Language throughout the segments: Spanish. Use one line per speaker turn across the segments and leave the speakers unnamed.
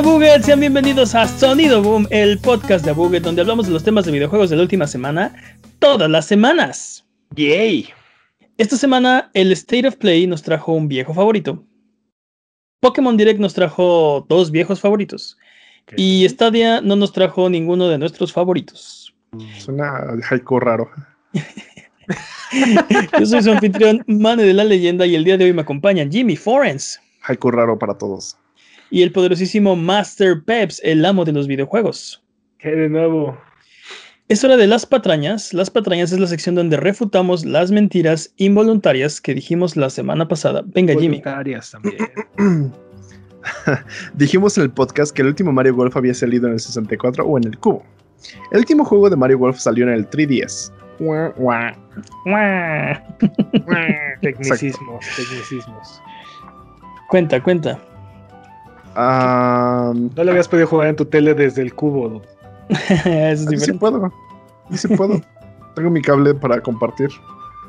Hola Buget, sean bienvenidos a Sonido Boom, el podcast de Buget, donde hablamos de los temas de videojuegos de la última semana, todas las semanas.
Yay.
Esta semana el State of Play nos trajo un viejo favorito. Pokémon Direct nos trajo dos viejos favoritos. Y Stadia no nos trajo ninguno de nuestros favoritos.
Suena haiku raro.
Yo soy su anfitrión, Mane de la Leyenda, y el día de hoy me acompañan Jimmy Forens.
Haiku raro para todos.
Y el poderosísimo Master Peps, el amo de los videojuegos.
¿Qué de nuevo?
Es hora de las patrañas. Las patrañas es la sección donde refutamos las mentiras involuntarias que dijimos la semana pasada. Venga, Jimmy.
También.
Dijimos en el podcast que el último Mario Golf había salido en el 64 o en el cubo. El último juego de Mario Golf salió en el 3DS. Guau, guau.
Tecnicismos, tecnicismos.
Cuenta, cuenta.
Ah,
No lo habías podido jugar en tu tele desde el cubo.
Eso es
sí puedo. Sí sí puedo. Tengo mi cable para compartir.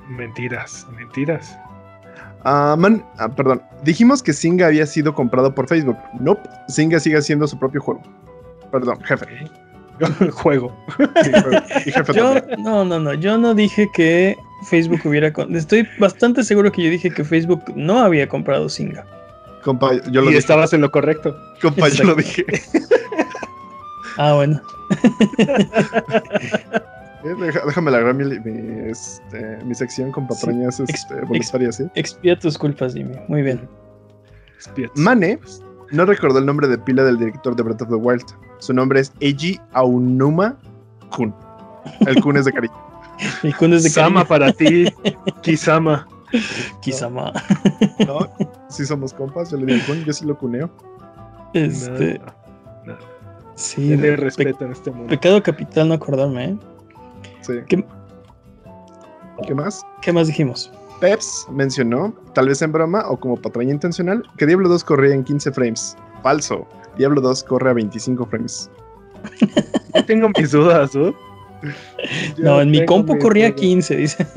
Mentiras, mentiras.
Ah, man, ah, perdón. Dijimos que Singa había sido comprado por Facebook. Nope. Singa sigue siendo su propio juego. Perdón, jefe.
Juego.
Sí, juego. Y jefe
Yo,
también.
no, no, no. Yo no dije que Facebook hubiera. con- Estoy bastante seguro que yo dije que Facebook no había comprado Singa.
Compa, yo lo
y
dije.
estabas en lo correcto.
Compa, yo lo dije.
Ah, bueno.
Eh, deja- déjame agarrar mi, mi, este, mi sección con patrañas
Sí.
este, voluntarias, ¿sí?
Expía tus culpas, Jimmy. Muy bien.
Mane no recordó el nombre de pila del director de Breath of the Wild. Su nombre es Eiji Aonuma Kun. El Kun es de cariño.
Y con desde
Sama para ti, Kisama.
Kisama.
¿No? Sí somos compas, yo le digo yo sí lo cuneo.
Este.
No, no.
Sí.
Respeto en este mundo.
pecado capital no acordarme, ¿eh?
Sí.
¿Qué,
¿Qué más?
qué más dijimos?
Peps mencionó, tal vez en broma o como patraña intencional, que Diablo 2 corría en 15 frames. Falso. Diablo 2 corre a 25 frames.
Yo tengo mis dudas, No,
en mi compu corría
dudas.
15, dice.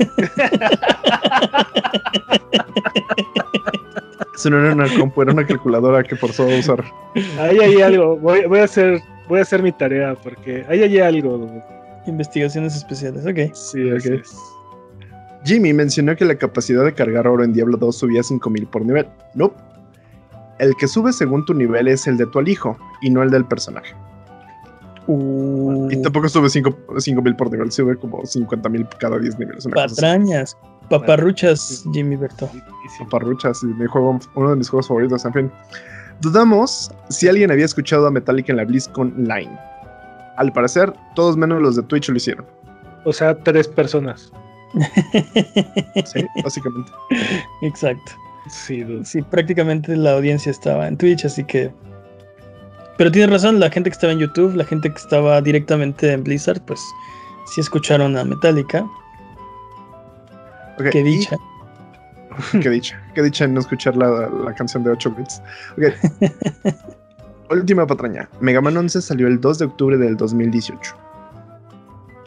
Eso no era una compu, era una calculadora que forzó a usar.
Ahí hay algo. Voy, voy a hacer, voy a hacer mi tarea porque ahí hay algo.
Investigaciones especiales, ok.
Sí,
Ok.
es.
Jimmy mencionó que la capacidad de cargar oro en Diablo 2 subía 5000 por nivel. No. El que sube según tu nivel es el de tu alijo y no el del personaje.
Uh,
Y tampoco sube 5000 por nivel, sube como 50000 cada 10 niveles.
Patrañas. Paparruchas, Jimmy Berto.
Paparruchas, y mi juego, uno de mis juegos favoritos, en fin. Dudamos si alguien había escuchado a Metallica en la BlizzCon Line. Al parecer, todos menos los de Twitch lo hicieron.
O sea, tres personas.
Sí, básicamente.
Exacto.
Sí, dude.
Sí, prácticamente la audiencia estaba en Twitch, así que. Pero tienes razón, la gente que estaba en YouTube, la gente que estaba directamente en Blizzard, pues sí escucharon a Metallica. Qué
y-
dicha.
qué dicha. Qué dicha en no escuchar la, la canción de 8 bits. Última patraña. Mega Man 11 salió el 2 de octubre del 2018.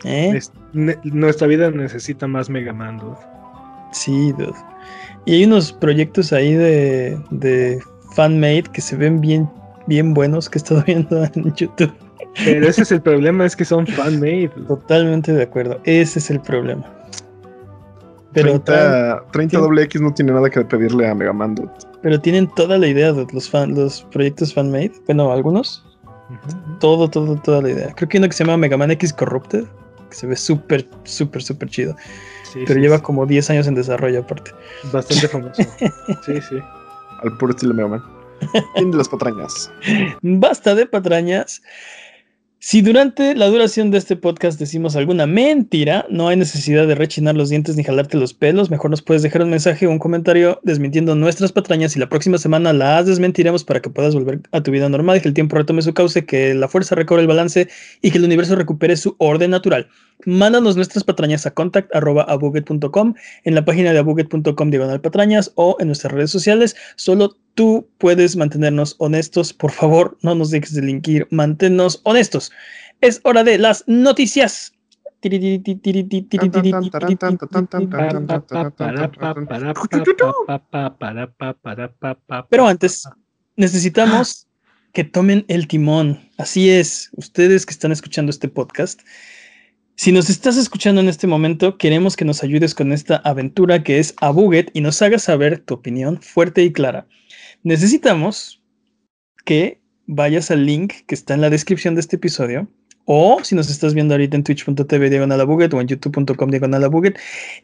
¿Eh?
Es- ne- nuestra vida necesita más Mega Man, dude.
Sí, dude. Y hay unos proyectos ahí de, de fanmade que se ven bien, bien buenos que he estado viendo en YouTube.
Pero ese es el problema, es que son fan-made.
Totalmente de acuerdo. Ese es el problema. Pero, traen-
30, 30 doble X no tiene nada que pedirle a Mega Man. dude.
pero tienen toda la idea de los, fan, los proyectos fanmade. Bueno, algunos. Todo, todo, toda la idea. Creo que hay uno que se llama Mega Man X Corrupted. Que se ve súper, súper, súper chido.
Sí,
Pero
sí,
lleva
sí.
como 10 años en desarrollo aparte.
bastante famoso. Sí, sí.
Al puro estilo Mega Man. Fin de las patrañas.
Basta de patrañas. Si durante la duración de este podcast decimos alguna mentira, no hay necesidad de rechinar los dientes ni jalarte los pelos. Mejor nos puedes dejar un mensaje o un comentario desmintiendo nuestras patrañas y la próxima semana las desmentiremos para que puedas volver a tu vida normal y que el tiempo retome su cauce, que la fuerza recobre el balance y que el universo recupere su orden natural. Mándanos nuestras patrañas a contact.abuget.com en la página de abuget.com diagonal patrañas o en nuestras redes sociales. Solo tú puedes mantenernos honestos. Por favor, no nos dejes delinquir. Manténnos honestos. Es hora de las noticias. Pero antes, necesitamos que tomen el timón. Así es, ustedes que están escuchando este podcast. Si nos estás escuchando en este momento, queremos que nos ayudes con esta aventura que es Abuget y nos hagas saber tu opinión fuerte y clara. Necesitamos que vayas al link que está en la descripción de este episodio o si nos estás viendo ahorita en twitch.tv diagonal o en youtube.com diagonal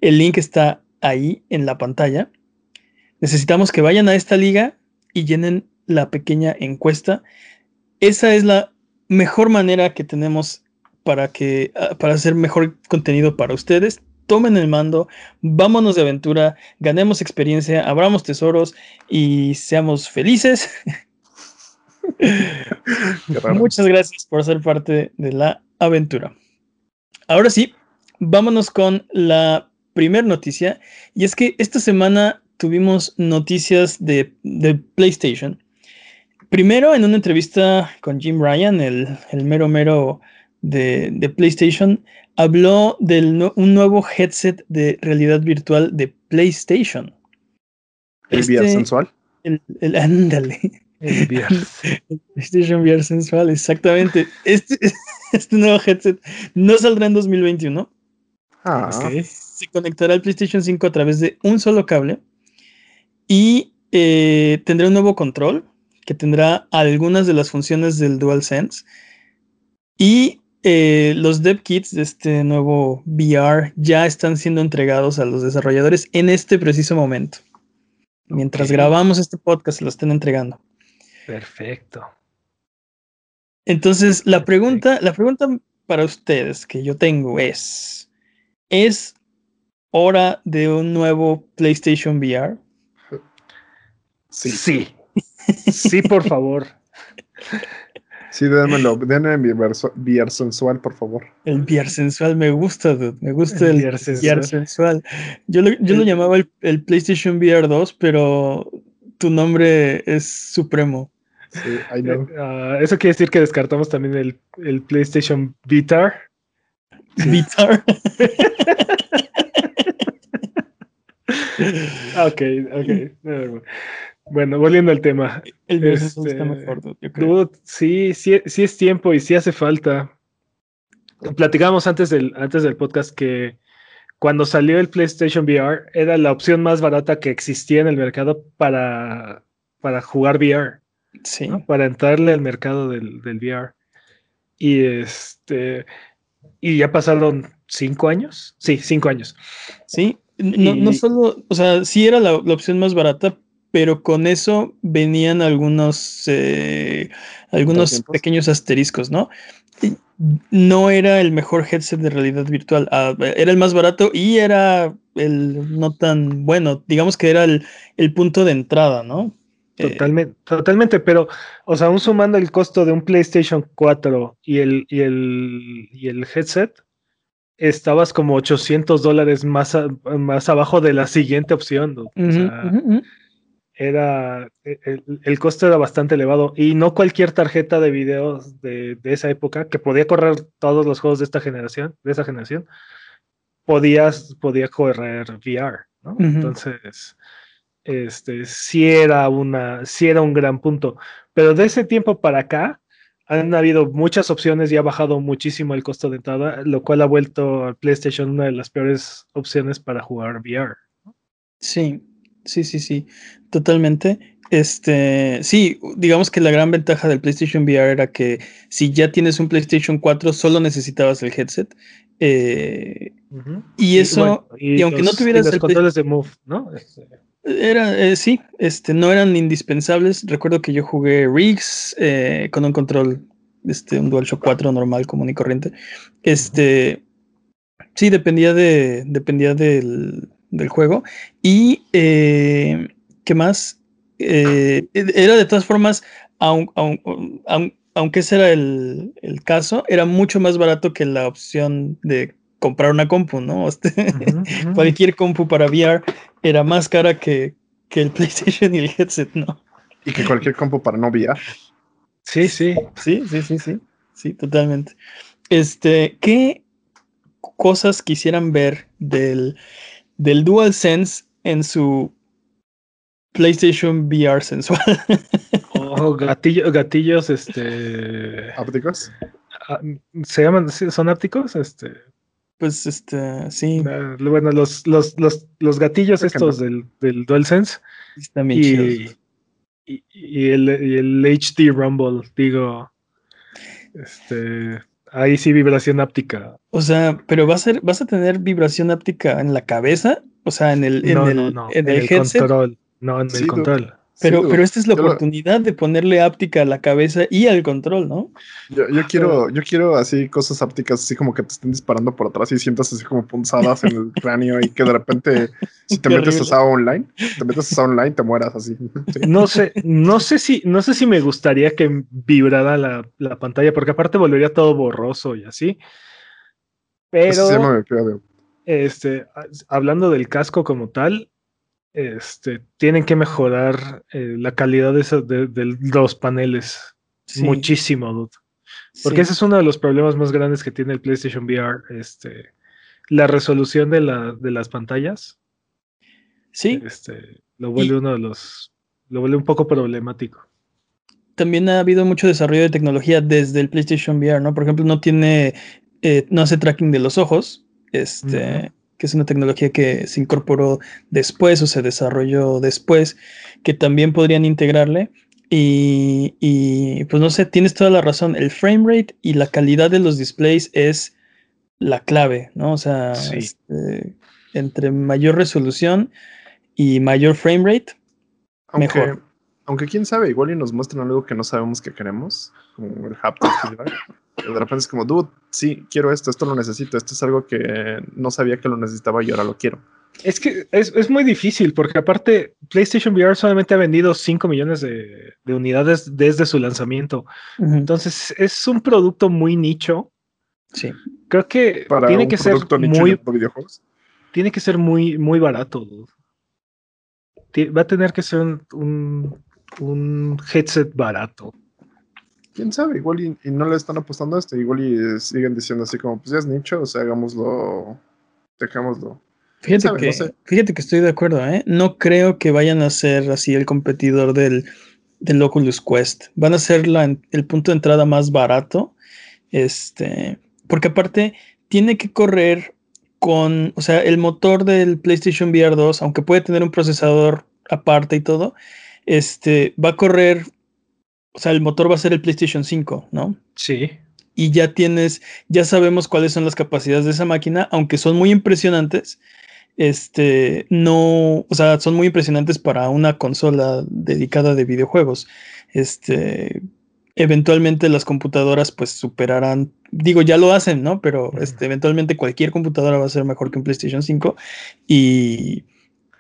el link está ahí en la pantalla. Necesitamos que vayan a esta liga y llenen la pequeña encuesta. Esa es la mejor manera que tenemos para, que, ah, para hacer mejor contenido para ustedes. Tomen el mando, vámonos de aventura, ganemos experiencia, abramos tesoros y seamos felices. Muchas gracias por ser parte de la aventura. Ahora sí, vámonos con la primera noticia. Y es que esta semana tuvimos noticias de, PlayStation. Primero, en una entrevista con Jim Ryan, el, mero mero de, PlayStation, habló de un nuevo headset de realidad virtual de PlayStation.
¿El VR este sensual?
El, el ándale.
El VR.
PlayStation VR sensual, exactamente. Este, este nuevo headset no saldrá en 2021. Ah. Se conectará al PlayStation 5 a través de un solo cable y eh, tendrá un nuevo control que tendrá algunas de las funciones del DualSense. Y eh, los dev kits de este nuevo VR ya están siendo entregados a los desarrolladores en este preciso momento. Mientras grabamos este podcast, se lo están entregando.
Perfecto.
Entonces, la pregunta, la pregunta para ustedes que yo tengo es: ¿es hora de un nuevo PlayStation VR?
Sí. Sí, sí por favor.
Sí, démelo, denme mi VR sensual, por favor.
El VR sensual me gusta, dude. me gusta el, VR, sensual. Yo, lo, yo lo llamaba el, PlayStation VR 2, pero tu nombre es supremo.
Sí, I know.
Uh, eso quiere decir que descartamos también el, el PlayStation Vitar.
Vitar.
ok, ok. Bueno, volviendo al tema.
El este, está mejor,
yo creo. sí, sí, sí es tiempo y sí hace falta. Platicamos antes del, antes del podcast que cuando salió el PlayStation VR era la opción más barata que existía en el mercado para, para jugar VR.
Sí.
Para entrarle al mercado del, del, VR. Y este. Y ya pasaron cinco años. Sí, cinco años.
Sí. No, no solo, o sea, sí era la, la opción más barata, pero con eso venían algunos, eh, algunos pequeños asteriscos, ¿no? No era el mejor headset de realidad virtual, ah, era el más barato y era el no tan bueno, digamos que era el, punto de entrada, ¿no?
Eh, totalmente, totalmente, pero, o sea, aún sumando el costo de un PlayStation 4 y el, y el, y el headset, estabas como 800 dólares más, más abajo de la siguiente opción. O sea, era e, el, costo era bastante elevado y no cualquier tarjeta de video de, esa época que podía correr todos los juegos de esta generación, de esa generación, podías, podía correr VR, ¿no? Entonces, este sí era una, sí era un gran punto. Pero de ese tiempo para acá han habido muchas opciones y ha bajado muchísimo el costo de entrada, lo cual ha vuelto a PlayStation una de las peores opciones para jugar VR.
Sí, sí, sí, sí, totalmente. Este, sí, digamos que la gran ventaja del PlayStation VR era que si ya tienes un PlayStation 4, solo necesitabas el headset. Eh, y eso, y, aunque no tuvieras
los controles de Move, ¿no? Este,
era, eh, sí, este, no eran indispensables. Recuerdo que yo jugué Riggs eh, con un control, este, un DualShock 4 normal, común y corriente. Este, sí, dependía de, dependía del, del juego. Y, eh, ¿qué más? Eh, era de todas formas, aunque ese era el, caso, era mucho más barato que la opción de comprar una compu, ¿no? Este, cualquier compu para VR era más cara que, que el PlayStation y el headset, ¿no?
Y que cualquier compu para no VR.
Sí, sí, sí, sí, sí, sí, sí, totalmente. Este, ¿qué cosas quisieran ver del del DualSense en su PlayStation VR sensual.
Oh, gatillo- gatillos, este.
¿Ápticos?
ah, ¿Se llaman? ¿Son ápticos? Este.
pues este, sí,
ah, Bueno, los, los, los, los gatillos
Creo
estos del, del DualSense
están bien
y, y el, y el HD Rumble, digo. Este. Ahí sí, vibración áptica.
O sea, pero va a ser, vas a tener vibración áptica en la cabeza, o sea, en el, en
no,
el,
no, no.
en el
el
headset.
control. No, en
Sí,
el control.
Pero,
Sí,
pero esta es la
yo lo-
oportunidad de ponerle áptica a la cabeza y al control, ¿no?
Yo, yo quiero, yo quiero así cosas ápticas, así como que te estén disparando por atrás y sientas así como punzadas en el cráneo y que de repente, si te
Qué
metes a
horrible.
SAO online, te metes a SAO online, te mueras así. Sí.
No sé, no sé si, no sé si me gustaría que vibrara la, la pantalla, porque aparte volvería todo borroso y así.
Eso se llama
Pero,
de-
este, a- hablando del casco como tal, este, tienen que mejorar eh, la calidad de, esos- de- de los paneles
Sí,
muchísimo, dude. Porque
sí.
ese es uno de los problemas más grandes que tiene el PlayStation VR, este, la resolución de, la, de las pantallas,
Sí,
este, lo vuelve uno de los, lo vuelve un poco problemático.
también ha habido mucho desarrollo de tecnología desde el PlayStation VR, ¿no? Por ejemplo, no tiene, eh, no hace tracking de los ojos, este. Que es una tecnología que se incorporó después o se desarrolló después, que también podrían integrarle. Y, y, pues no sé, tienes toda la razón. El frame rate y la calidad de los displays es la clave, ¿no? O sea,
Sí.
este, entre mayor resolución y mayor frame rate,
Aunque,
Mejor.
aunque quién sabe, igual y nos muestran algo que no sabemos que queremos, como el haptic feedback. De repente es como, dude, sí, quiero esto, esto lo necesito, esto es algo que no sabía que lo necesitaba y ahora lo quiero.
Es que es, es muy difícil porque aparte PlayStation VR solamente ha vendido 5 millones de, de unidades desde su lanzamiento. Entonces es un producto muy nicho.
sí.
Creo que
Para
tiene
un
que ser
producto nicho
muy,
de videojuegos.
tiene que ser muy, muy barato. dude. Va a tener que ser un, un, un headset barato.
Quién sabe, igual y, y no le están apostando a esto, igual y eh, siguen diciendo así como, pues ya es nicho, o sea, hagámoslo, dejémoslo.
Fíjate
sabe?
que,
No sé.
fíjate que estoy de acuerdo, ¿eh? No creo que vayan a ser así el competidor del, del Oculus Quest. Van a ser la el punto de entrada más barato. Este, porque aparte tiene que correr con, o sea, el motor del PlayStation VR 2, aunque puede tener un procesador aparte y todo, este, va a correr, o sea, el motor va a ser el PlayStation 5, ¿no?
Sí.
y ya tienes, ya sabemos cuáles son las capacidades de esa máquina, aunque son muy impresionantes. Este, no, o sea, son muy impresionantes para una consola dedicada de videojuegos. Este, eventualmente las computadoras pues superarán, digo, ya lo hacen, ¿no? Pero este, eventualmente cualquier computadora va a ser mejor que un PlayStation 5 y,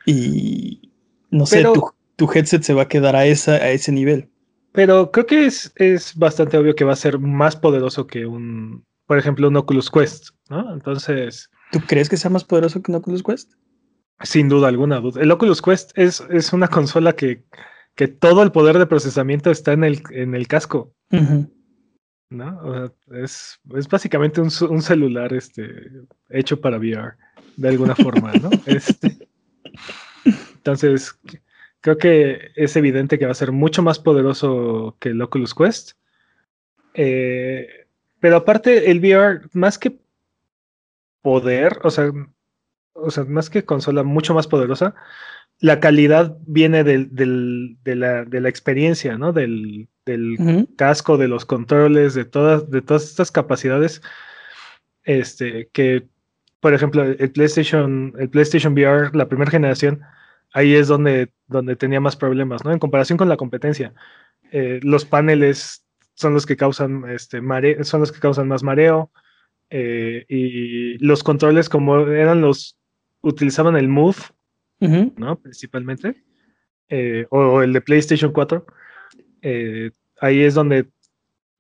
y no sé, tu, tu headset se va a quedar a, esa, a ese nivel.
Pero creo que es, es bastante obvio que va a ser más poderoso que un, por ejemplo, un Oculus Quest, ¿no? Entonces,
¿Tú crees que sea más poderoso que un Oculus Quest?
sin duda alguna, dude. el Oculus Quest es, es una consola que, que todo el poder de procesamiento está en el, en el casco. ¿no? O sea, es, es básicamente un, un celular este, hecho para VR, de alguna forma, ¿no? Este, entonces, creo que es evidente que va a ser mucho más poderoso que el Oculus Quest. Eh, pero aparte, el VR, más que poder, o sea, o sea, más que consola mucho más poderosa, la calidad viene del, del- de, la, de la experiencia, ¿no? Del, del casco, de los controles, de todas, de todas estas capacidades. Este, que, por ejemplo, el PlayStation, el PlayStation VR, la primera generación, ahí es donde, donde tenía más problemas, ¿no? En comparación con la competencia. Eh, los paneles son los que causan este mare son los que causan más mareo. eh, y los controles, como eran los, utilizaban el Move. ¿no? Principalmente. eh, o, o el de PlayStation 4. eh, ahí es donde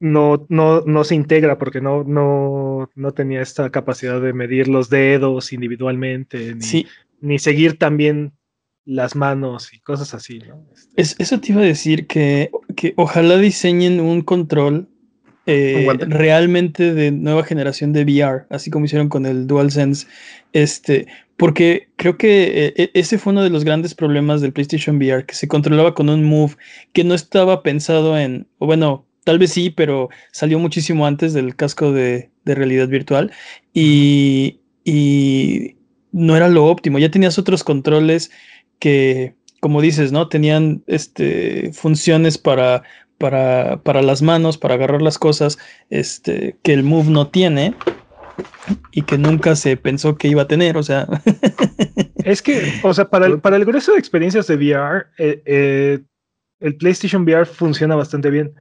no, no, no se integra porque no, no, no tenía esta capacidad de medir los dedos individualmente, ni,
Sí,
ni seguir también las manos y cosas así, ¿no? Este,
es, eso te iba a decir que, que ojalá diseñen un control eh, realmente de nueva generación de VR, así como hicieron con el DualSense, este, Porque creo que eh, e, ese fue uno de los grandes problemas del PlayStation VR, que se controlaba con un Move que no estaba pensado en, o bueno, tal vez sí, pero salió muchísimo antes del casco de, realidad virtual y, y, no era lo óptimo. Ya tenías otros controles que, como dices, ¿no? Tenían este, funciones para, para, para las manos, para agarrar las cosas, este, que el Move no tiene y que nunca se pensó que iba a tener, o sea.
es que, o sea, para el, para el grueso de experiencias de VR, eh, eh, el PlayStation VR funciona bastante bien,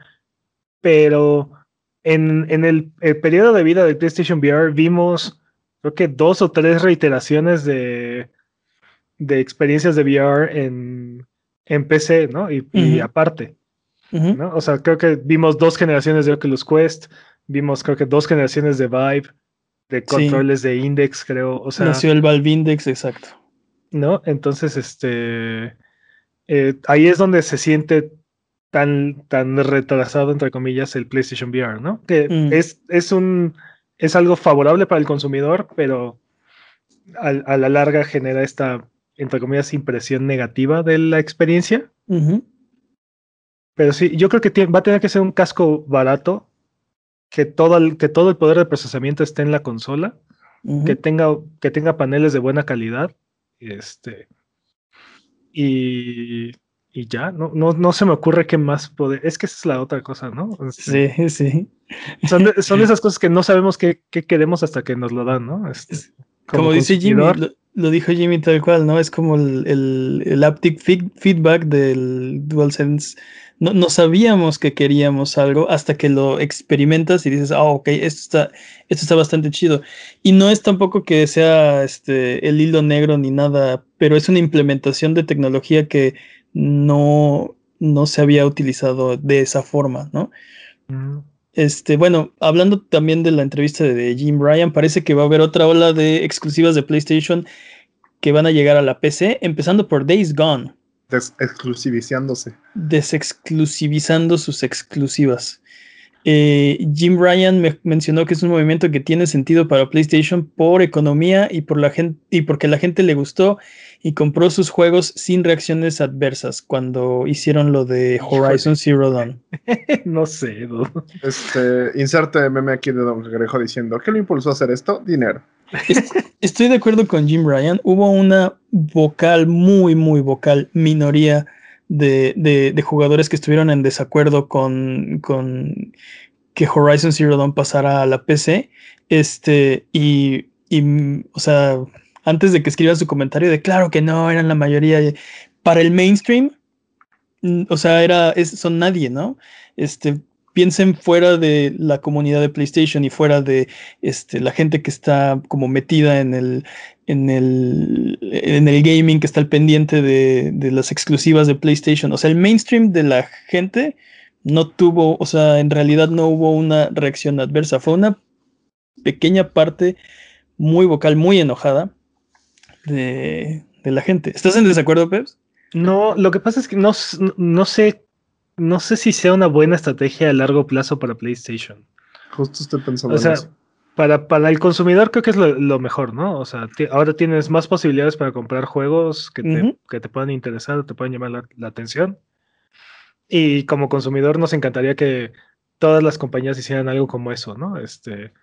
pero en, el, periodo de vida del PlayStation VR vimos, creo que dos o tres reiteraciones de, de experiencias de VR en, en PC, ¿no? Y, aparte, ¿no? O sea, creo que vimos dos generaciones de Oculus Quest, vimos creo que dos generaciones de Vive, de controles de index, creo. O sea,
Nació el Valve Index, exacto.
¿No? Entonces, este. Eh, ahí es donde se siente tan, tan retrasado, entre comillas, el PlayStation VR, ¿no? Que mm. es, es un. Es algo favorable para el consumidor, pero a, la larga genera esta, entre comillas, impresión negativa de la experiencia. Pero sí, yo creo que va a tener que ser un casco barato que todo el, que todo el poder de procesamiento esté en la consola, que, tenga, que tenga paneles de buena calidad, este, y, y ya, no, no, no se me ocurre qué más poder, es que esa es la otra cosa, ¿no?
Este, sí, sí.
Son, son esas cosas que no sabemos qué, qué, queremos hasta que nos lo dan, ¿no? Este,
como, dice Jimmy, lo, dijo Jimmy tal cual, ¿no? Es como el, el, el haptic feedback del DualSense no, sabíamos que queríamos algo hasta que lo experimentas y dices, ah, ok, esto está, esto está bastante chido. Y no es tampoco que sea este, el hilo negro ni nada, pero es una implementación de tecnología que no, no se había utilizado de esa forma, ¿no? Mm. Este, bueno, hablando también de la entrevista de Jim Ryan, parece que va a haber otra ola de exclusivas de PlayStation que van a llegar a la PC, empezando por Days Gone.
Desexclusivizándose.
Desexclusivizando sus exclusivas. Eh, Jim Ryan me mencionó que es un movimiento que tiene sentido para PlayStation por economía y, por la gente, y porque la gente le gustó y compró sus juegos sin reacciones adversas cuando hicieron lo de Horizon Zero Dawn.
no sé.
Este, inserte meme aquí de Don Grejo diciendo, ¿qué lo impulsó a hacer esto? Dinero.
Estoy de acuerdo con Jim Ryan. Hubo una vocal, muy, muy vocal minoría de, jugadores que estuvieron en desacuerdo con, con, que Horizon Zero Dawn pasara a la PC. Este, y, o sea, antes de que escriba su comentario de claro que no, eran la mayoría. Para el mainstream, o sea, era, son nadie, ¿no? Este, piensen fuera de la comunidad de PlayStation y fuera de este, la gente que está como metida en el, en el, en el gaming, que está al pendiente de, las exclusivas de PlayStation. O sea, el mainstream de la gente no tuvo, o sea, en realidad no hubo una reacción adversa. Fue una pequeña parte muy vocal, muy enojada de, de la gente. ¿Estás en desacuerdo, Peps?
No, lo que pasa es que no, no sé no sé si sea una buena estrategia a largo plazo para PlayStation.
Justo estoy pensando
o sea, Para, para el consumidor creo que es lo, mejor, ¿no? O sea, ahora tienes más posibilidades para comprar juegos que te, que te puedan interesar, te puedan llamar la, atención. Y como consumidor nos encantaría que todas las compañías hicieran algo como eso, ¿no? Este,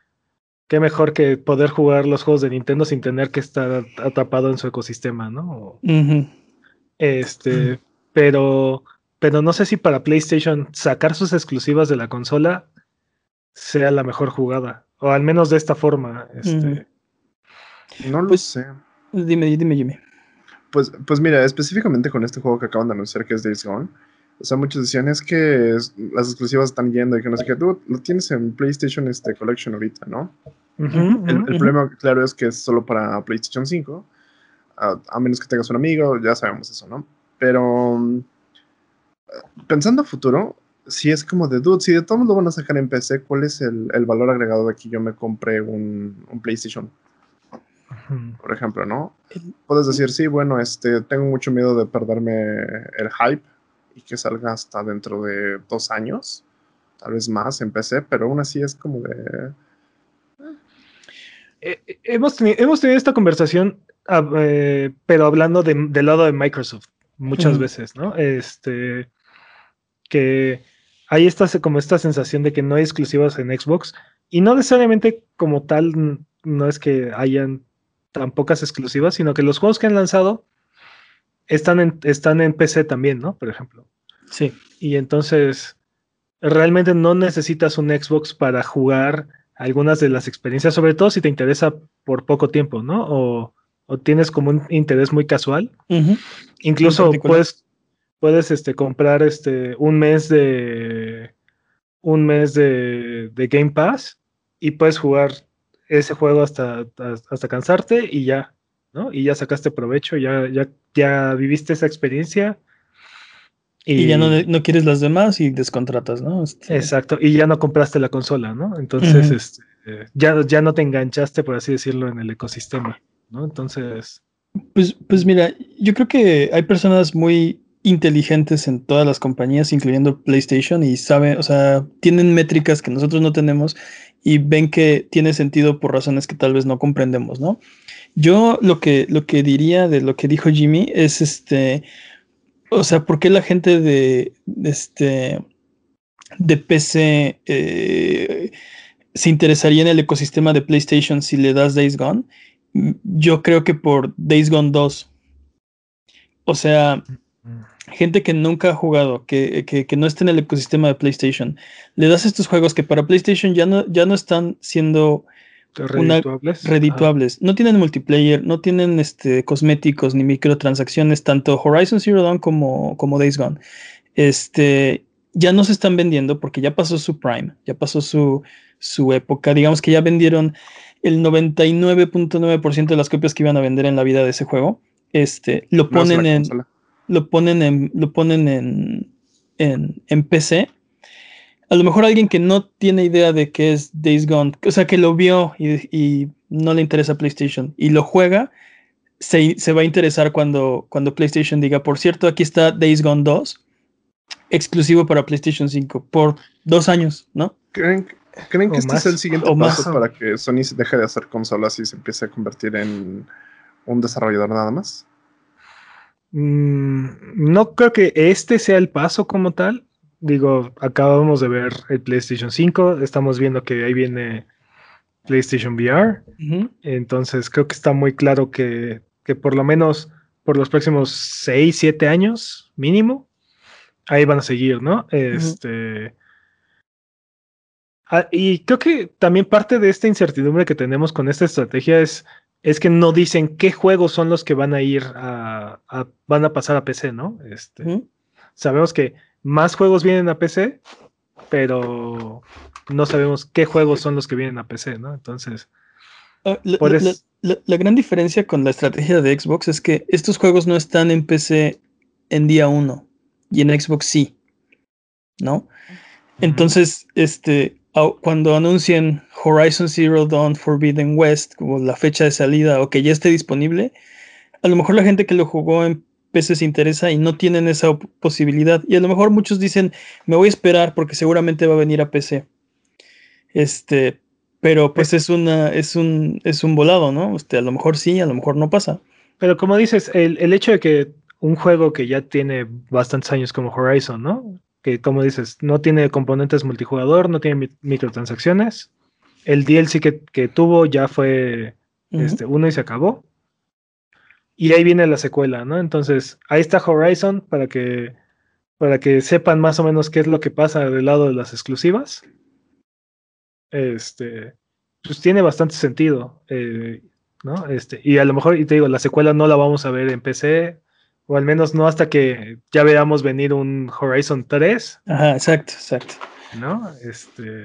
qué mejor que poder jugar los juegos de Nintendo sin tener que estar atrapado en su ecosistema, ¿no? Este, pero pero no sé si para PlayStation sacar sus exclusivas de la consola sea la mejor jugada. O al menos de esta forma. Este.
No lo pues, sé.
Dime, dime, dime.
Pues, pues mira, específicamente con este juego que acaban de anunciar que es Days Gone. O sea, muchos decían es que las exclusivas están yendo y que no sé qué. Tú lo tienes en PlayStation este, Collection ahorita, ¿no? el, problema, claro, es que es solo para PlayStation 5. a menos que tengas un amigo, ya sabemos eso, ¿no? Pero pensando a futuro, si es como de dude, si de todos lo van a sacar en PC, ¿cuál es el, valor agregado de que yo me compré un, PlayStation? Por ejemplo, ¿no? Puedes decir, sí, bueno, este, tengo mucho miedo de perderme el hype y que salga hasta dentro de dos años, tal vez más en PC, pero aún así es como de...
Eh, eh, hemos, hemos tenido esta conversación ah, eh, pero hablando del lado de Microsoft, muchas veces, ¿no? Este, que hay esta, como esta sensación de que no hay exclusivas en Xbox, y no necesariamente como tal, no es que hayan tan pocas exclusivas, sino que los juegos que han lanzado están en, están en PC también, ¿no? Por ejemplo.
Sí.
Y entonces, realmente no necesitas un Xbox para jugar algunas de las experiencias, sobre todo si te interesa por poco tiempo, ¿no? O, tienes como un interés muy casual. Incluso puedes, puedes este, comprar este, un mes de un mes de, de, Game Pass y puedes jugar ese juego hasta, hasta, cansarte y ya, ¿no? Y ya sacaste provecho, ya, ya, ya viviste esa experiencia
y, ya no, no, quieres las demás y descontratas, ¿no?
Este, Exacto, y ya no compraste la consola, ¿no? Entonces, este, ya, ya no te enganchaste, por así decirlo, en el ecosistema, ¿no? Entonces...
Pues, pues mira, yo creo que hay personas muy inteligentes en todas las compañías, incluyendo PlayStation, y saben, o sea, tienen métricas que nosotros no tenemos y ven que tiene sentido por razones que tal vez no comprendemos, ¿no? Yo lo que, lo que diría de lo que dijo Jimmy es este o sea, ¿por qué la gente de, este de PC eh, se interesaría en el ecosistema de PlayStation si le das Days Gone? Yo creo que por Days Gone 2. O sea, gente que nunca ha jugado, que, que, no está en el ecosistema de PlayStation, le das estos juegos que para PlayStation ya no, ya no están siendo redituables. No tienen multiplayer, no tienen este, cosméticos ni microtransacciones, tanto Horizon Zero Dawn como, como Days Gone. Este, ya no se están vendiendo porque ya pasó su prime, ya pasó su, su época. Digamos que ya vendieron el 99.9% de las copias que iban a vender en la vida de ese juego. Este, lo ponen en lo ponen en lo ponen en, en, en PC a lo mejor alguien que no tiene idea de qué es Days Gone, o sea, que lo vio y, no le interesa PlayStation y lo juega, se, va a interesar cuando, cuando PlayStation diga, por cierto, aquí está Days Gone 2, exclusivo para PlayStation 5, por dos años, ¿no?
¿Creen, que este es el siguiente paso para que Sony se deje de hacer consolas y se empiece a convertir en un desarrollador nada más?
Mm, no creo que este sea el paso como tal. Digo, acabamos de ver el PlayStation 5, estamos viendo que ahí viene PlayStation VR, entonces creo que está muy claro que, por lo menos por los próximos 6, 7 años mínimo, ahí van a seguir, ¿no? Este... Ah, y creo que también parte de esta incertidumbre que tenemos con esta estrategia es, es que no dicen qué juegos son los que van a ir a, van a pasar a PC, ¿no? Este, Sabemos que más juegos vienen a PC, pero no sabemos qué juegos son los que vienen a PC, ¿no? Entonces.
Ah, la, gran diferencia con la estrategia de Xbox es que estos juegos no están en PC en día uno y en Xbox sí, ¿no? Entonces, este, cuando anuncien Horizon Zero Dawn Forbidden West como la fecha de salida o que ya esté disponible, a lo mejor la gente que lo jugó en PC se interesa y no tienen esa posibilidad. Y a lo mejor muchos dicen, me voy a esperar porque seguramente va a venir a PC. Este, pero pues es una, es un, es un volado, ¿no? Este, a lo mejor sí, a lo mejor no pasa.
Pero como dices, el, el hecho de que un juego que ya tiene bastantes años como Horizon, ¿no? Que como dices, no tiene componentes multijugador, no tiene microtransacciones. El DLC que, que tuvo ya fue este, uno y se acabó. Y ahí viene la secuela, ¿no? Entonces, ahí está Horizon para que, para que sepan más o menos qué es lo que pasa del lado de las exclusivas. Este, pues tiene bastante sentido, eh, ¿no? Este, y a lo mejor, y te digo, la secuela no la vamos a ver en PC, o al menos no hasta que ya veamos venir un Horizon 3.
Ajá, exacto, exacto.
¿No? Este.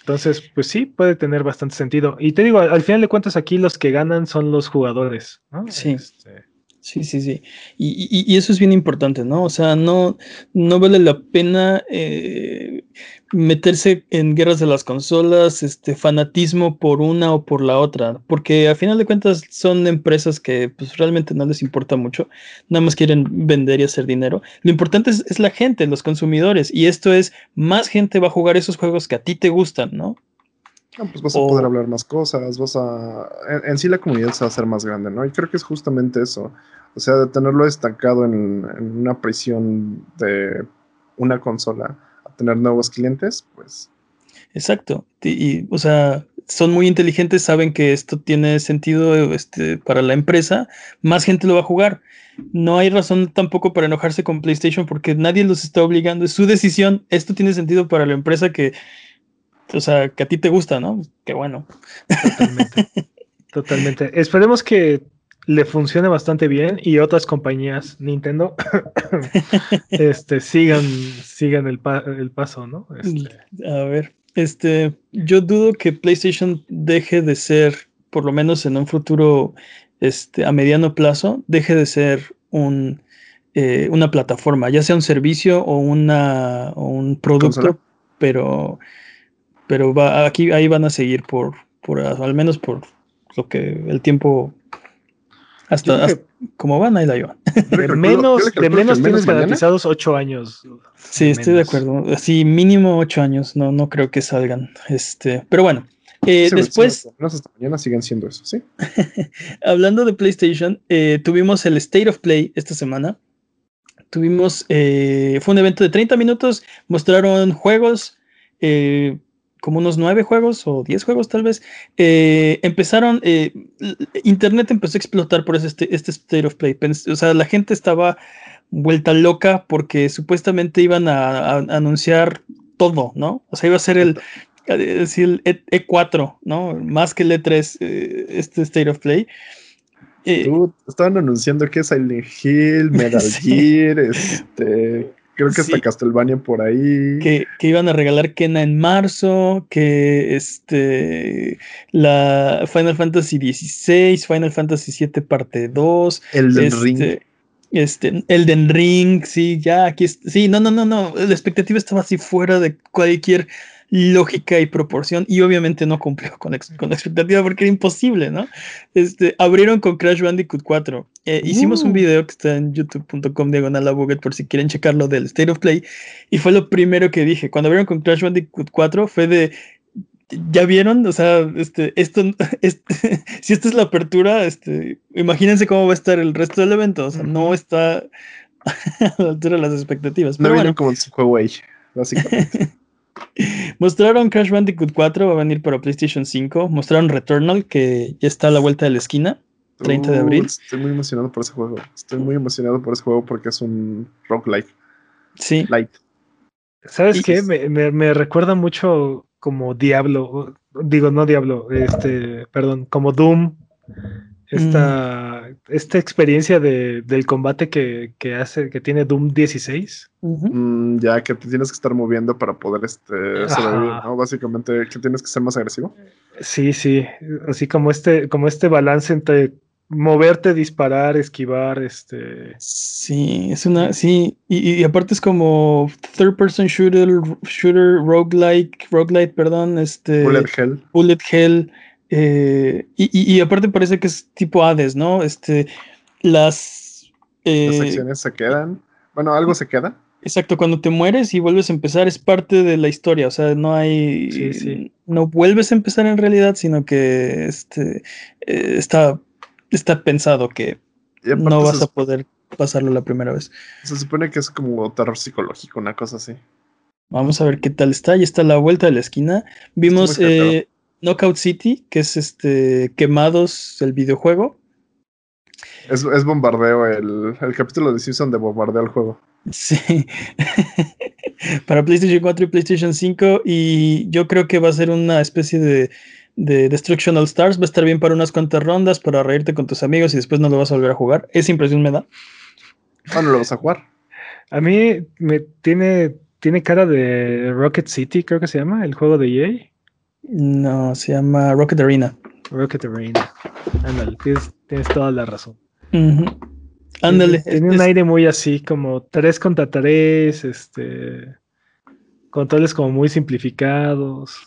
Entonces, pues sí, puede tener bastante sentido. Y te digo, al, final de cuentas aquí los que ganan son los jugadores, ¿no?
Sí. Este, sí, sí, sí. Y, eso es bien importante, ¿no? O sea, no, no vale la pena eh, meterse en guerras de las consolas, este fanatismo por una o por la otra, porque a final de cuentas son empresas que pues realmente no les importa mucho, nada más quieren vender y hacer dinero. Lo importante es, la gente, los consumidores, y esto es, más gente va a jugar esos juegos que a ti te gustan, ¿no?
pues vas a poder hablar más cosas, vas a... En, sí la comunidad se va a hacer más grande, ¿no? Y creo que es justamente eso. O sea, de tenerlo estancado en, una prisión de una consola a tener nuevos clientes, pues...
Exacto. Y, o sea, son muy inteligentes, saben que esto tiene sentido este, para la empresa, más gente lo va a jugar. No hay razón tampoco para enojarse con PlayStation porque nadie los está obligando, es su decisión. Esto tiene sentido para la empresa que o sea, que a ti te gusta, ¿no? Qué bueno.
Totalmente. Totalmente. Esperemos que le funcione bastante bien y otras compañías, Nintendo, este, sigan, sigan el, paso, ¿no? Este.
A ver, este, yo dudo que PlayStation deje de ser, por lo menos en un futuro, este, a mediano plazo, deje de ser un, eh, una plataforma, ya sea un servicio o, una, o un producto, pero pero va, aquí ahí van a seguir por, por al menos por lo que el tiempo hasta, como van ahí la llevan.
De menos, de menos tienes garantizados ocho años.
Sí, estoy de acuerdo. Sí, mínimo ocho años. No, no creo que salgan. Este, pero bueno. Eh, después.
hasta mañana siguen siendo eso, ¿sí?
hablando de PlayStation, eh, tuvimos el State of Play esta semana. Tuvimos. Eh, fue un evento de 30 minutos. Mostraron juegos. Eh, como unos nueve juegos o diez juegos tal vez, eh, empezaron, eh, Internet empezó a explotar por este, este State of Play. O sea, la gente estaba vuelta loca porque supuestamente iban a, anunciar todo, ¿no? O sea, iba a ser el, decir, el E, 4 ¿no? Más que el E3, eh, este State of Play.
estaban anunciando que Silent Hill, Metal Gear, este, Creo que hasta Castlevania por ahí.
Que, iban a regalar Kena en marzo, que este la Final Fantasy XVI, Final Fantasy VII parte 2.
El este, Ring.
Este, Elden Ring, sí, ya aquí sí, no, no, no, no, la expectativa estaba así fuera de cualquier lógica y proporción y obviamente no cumplió con, con la expectativa porque era imposible, ¿no? Este, abrieron con Crash Bandicoot 4. Eh, hicimos un uh. video que está en youtube.com diagonal por si quieren checarlo del State of Play y fue lo primero que dije. Cuando abrieron con Crash Bandicoot 4 fue de ¿Ya vieron? O sea, este, esto, este, si esta es la apertura, este, imagínense cómo va a estar el resto del evento. O sea, no está a la altura de las expectativas.
No vieron como se juego ahí, básicamente.
Mostraron Crash Bandicoot 4, va a venir para PlayStation 5. Mostraron Returnal, que ya está a la vuelta de la esquina, 30 de abril.
Estoy muy emocionado por ese juego. Estoy muy emocionado por ese juego porque es un roguelike.
Sí.
Light.
¿Sabes qué? Me, me, recuerda mucho como Diablo. Digo, no Diablo, este, perdón, como Doom esta, mm. esta experiencia de, del combate que, hace, que tiene Doom 16.
Mm, ya que te tienes que estar moviendo para poder este, sobrevivir, ¿no? Básicamente que tienes que ser más agresivo.
Sí, sí. Así como este, como este balance entre moverte, disparar, esquivar, este.
Sí, es una, sí, y, aparte es como third person shooter, shooter, roguelike, roguelite, perdón, este.
Bullet hell.
Bullet hell. Eh, y, aparte parece que es tipo Hades, ¿no? Este, las...
Eh, las acciones se quedan. Bueno, algo se queda.
Exacto, cuando te mueres y vuelves a empezar es parte de la historia, o sea, no hay... No vuelves a empezar en realidad, sino que este, eh, está, está pensado que no vas a poder pasarlo la primera vez.
Se supone que es como terror psicológico, una cosa así.
Vamos a ver qué tal está. Ya está a la vuelta de la esquina. Vimos Knockout City, que es este Quemados, el videojuego.
Es, bombardeo, el, capítulo de Simpson de bombardeo al juego.
Sí. Para PlayStation 4 y PlayStation 5. Y yo creo que va a ser una especie de, de Destruction All Stars. Va a estar bien para unas cuantas rondas, para reírte con tus amigos y después no lo vas a volver a jugar. Esa impresión me da.
¿Cuándo lo vas a jugar?
A mí me tiene, tiene cara de Rocket City, creo que se llama, el juego de EA.
No, se llama Rocket Arena.
Rocket Arena. Ándale, tienes, toda la razón.
Ándale.
Tiene, un aire muy así, como tres contra tres, este. Controles como muy simplificados.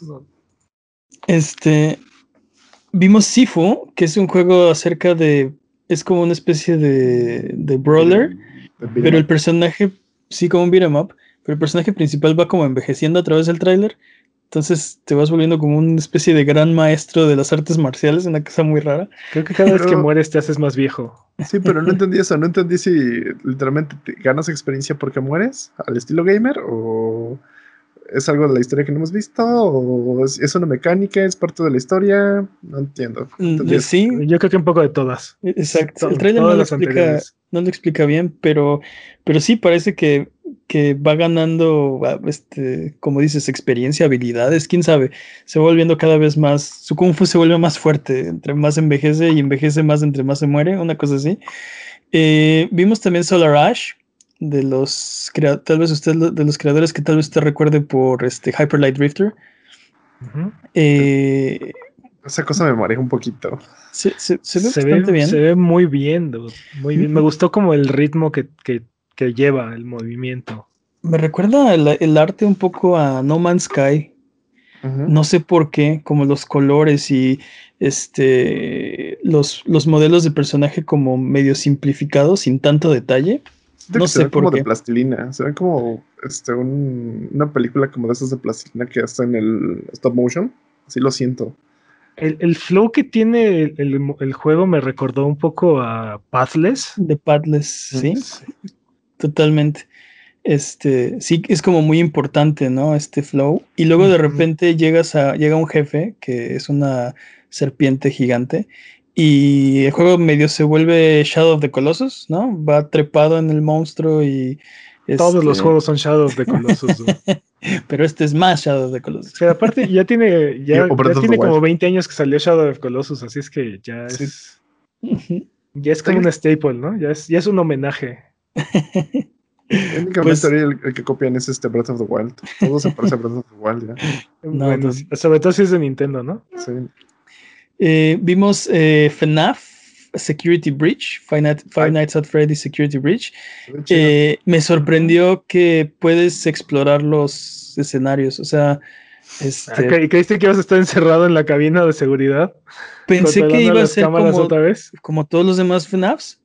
Este. Vimos Sifu, que es un juego acerca de. Es como una especie de, de brawler, pero el personaje, sí, como un beat'em up, pero el personaje principal va como envejeciendo a través del tráiler Entonces te vas volviendo como una especie de gran maestro de las artes marciales, una cosa muy rara.
Creo que cada vez que mueres te haces más viejo.
Sí, pero no entendí eso. No entendí si literalmente ganas experiencia porque mueres al estilo gamer o es algo de la historia que no hemos visto o es una mecánica, es parte de la historia. No entiendo.
Mm, sí,
yo creo que un poco de todas.
Exacto. El trailer no lo, explica, no lo explica bien, pero, pero sí parece que, que va ganando, este, como dices, experiencia, habilidades, quién sabe. Se va volviendo cada vez más, su kung fu se vuelve más fuerte, entre más envejece y envejece más entre más se muere, una cosa así. Eh, vimos también Solar Ash, de los tal vez usted de los creadores que tal vez usted recuerde por este Hyper Light Drifter. Eh,
Esa cosa me mareja un poquito.
Se, ve bastante bien.
Se ve muy bien, muy bien. Me gustó como el ritmo que, lleva el movimiento.
Me recuerda el, arte un poco a No Man's Sky. No sé por qué, como los colores y este los, los modelos de personaje como medio simplificados, sin tanto detalle
no sé por como de plastilina. Se ven como este, una película como de esas de plastilina que hasta en el stop motion. Así lo siento.
El, flow que tiene el, juego me recordó un poco a Pathless.
De Pathless, ¿sí? Totalmente. Este, sí, es como muy importante, ¿no? Este flow. Y luego de repente llegas a, llega un jefe que es una serpiente gigante y el juego medio se vuelve Shadow of the Colossus, ¿no? Va trepado en el monstruo y.
Todos los este juegos son Shadow of the Colossus.
Pero este es más Shadow of the Colossus.
O aparte ya tiene, ya, tiene como 20 años que salió Shadow of the Colossus, así es que ya es. Ya es como un staple, ¿no? Ya es, ya es un homenaje.
Únicamente pues, el, que copian es este Breath of the Wild. Todo se parece a Breath of the Wild, ¿ya?
bueno, sobre todo si es de Nintendo, ¿no?
Sí.
Eh, vimos eh, FNAF Security Breach, Five, Nights at Freddy's Security Breach. Eh, me sorprendió que puedes explorar los escenarios, o sea... Este,
¿Y creíste que ibas a estar encerrado en la cabina de seguridad?
Pensé que iba a ser como todos los demás FNAFs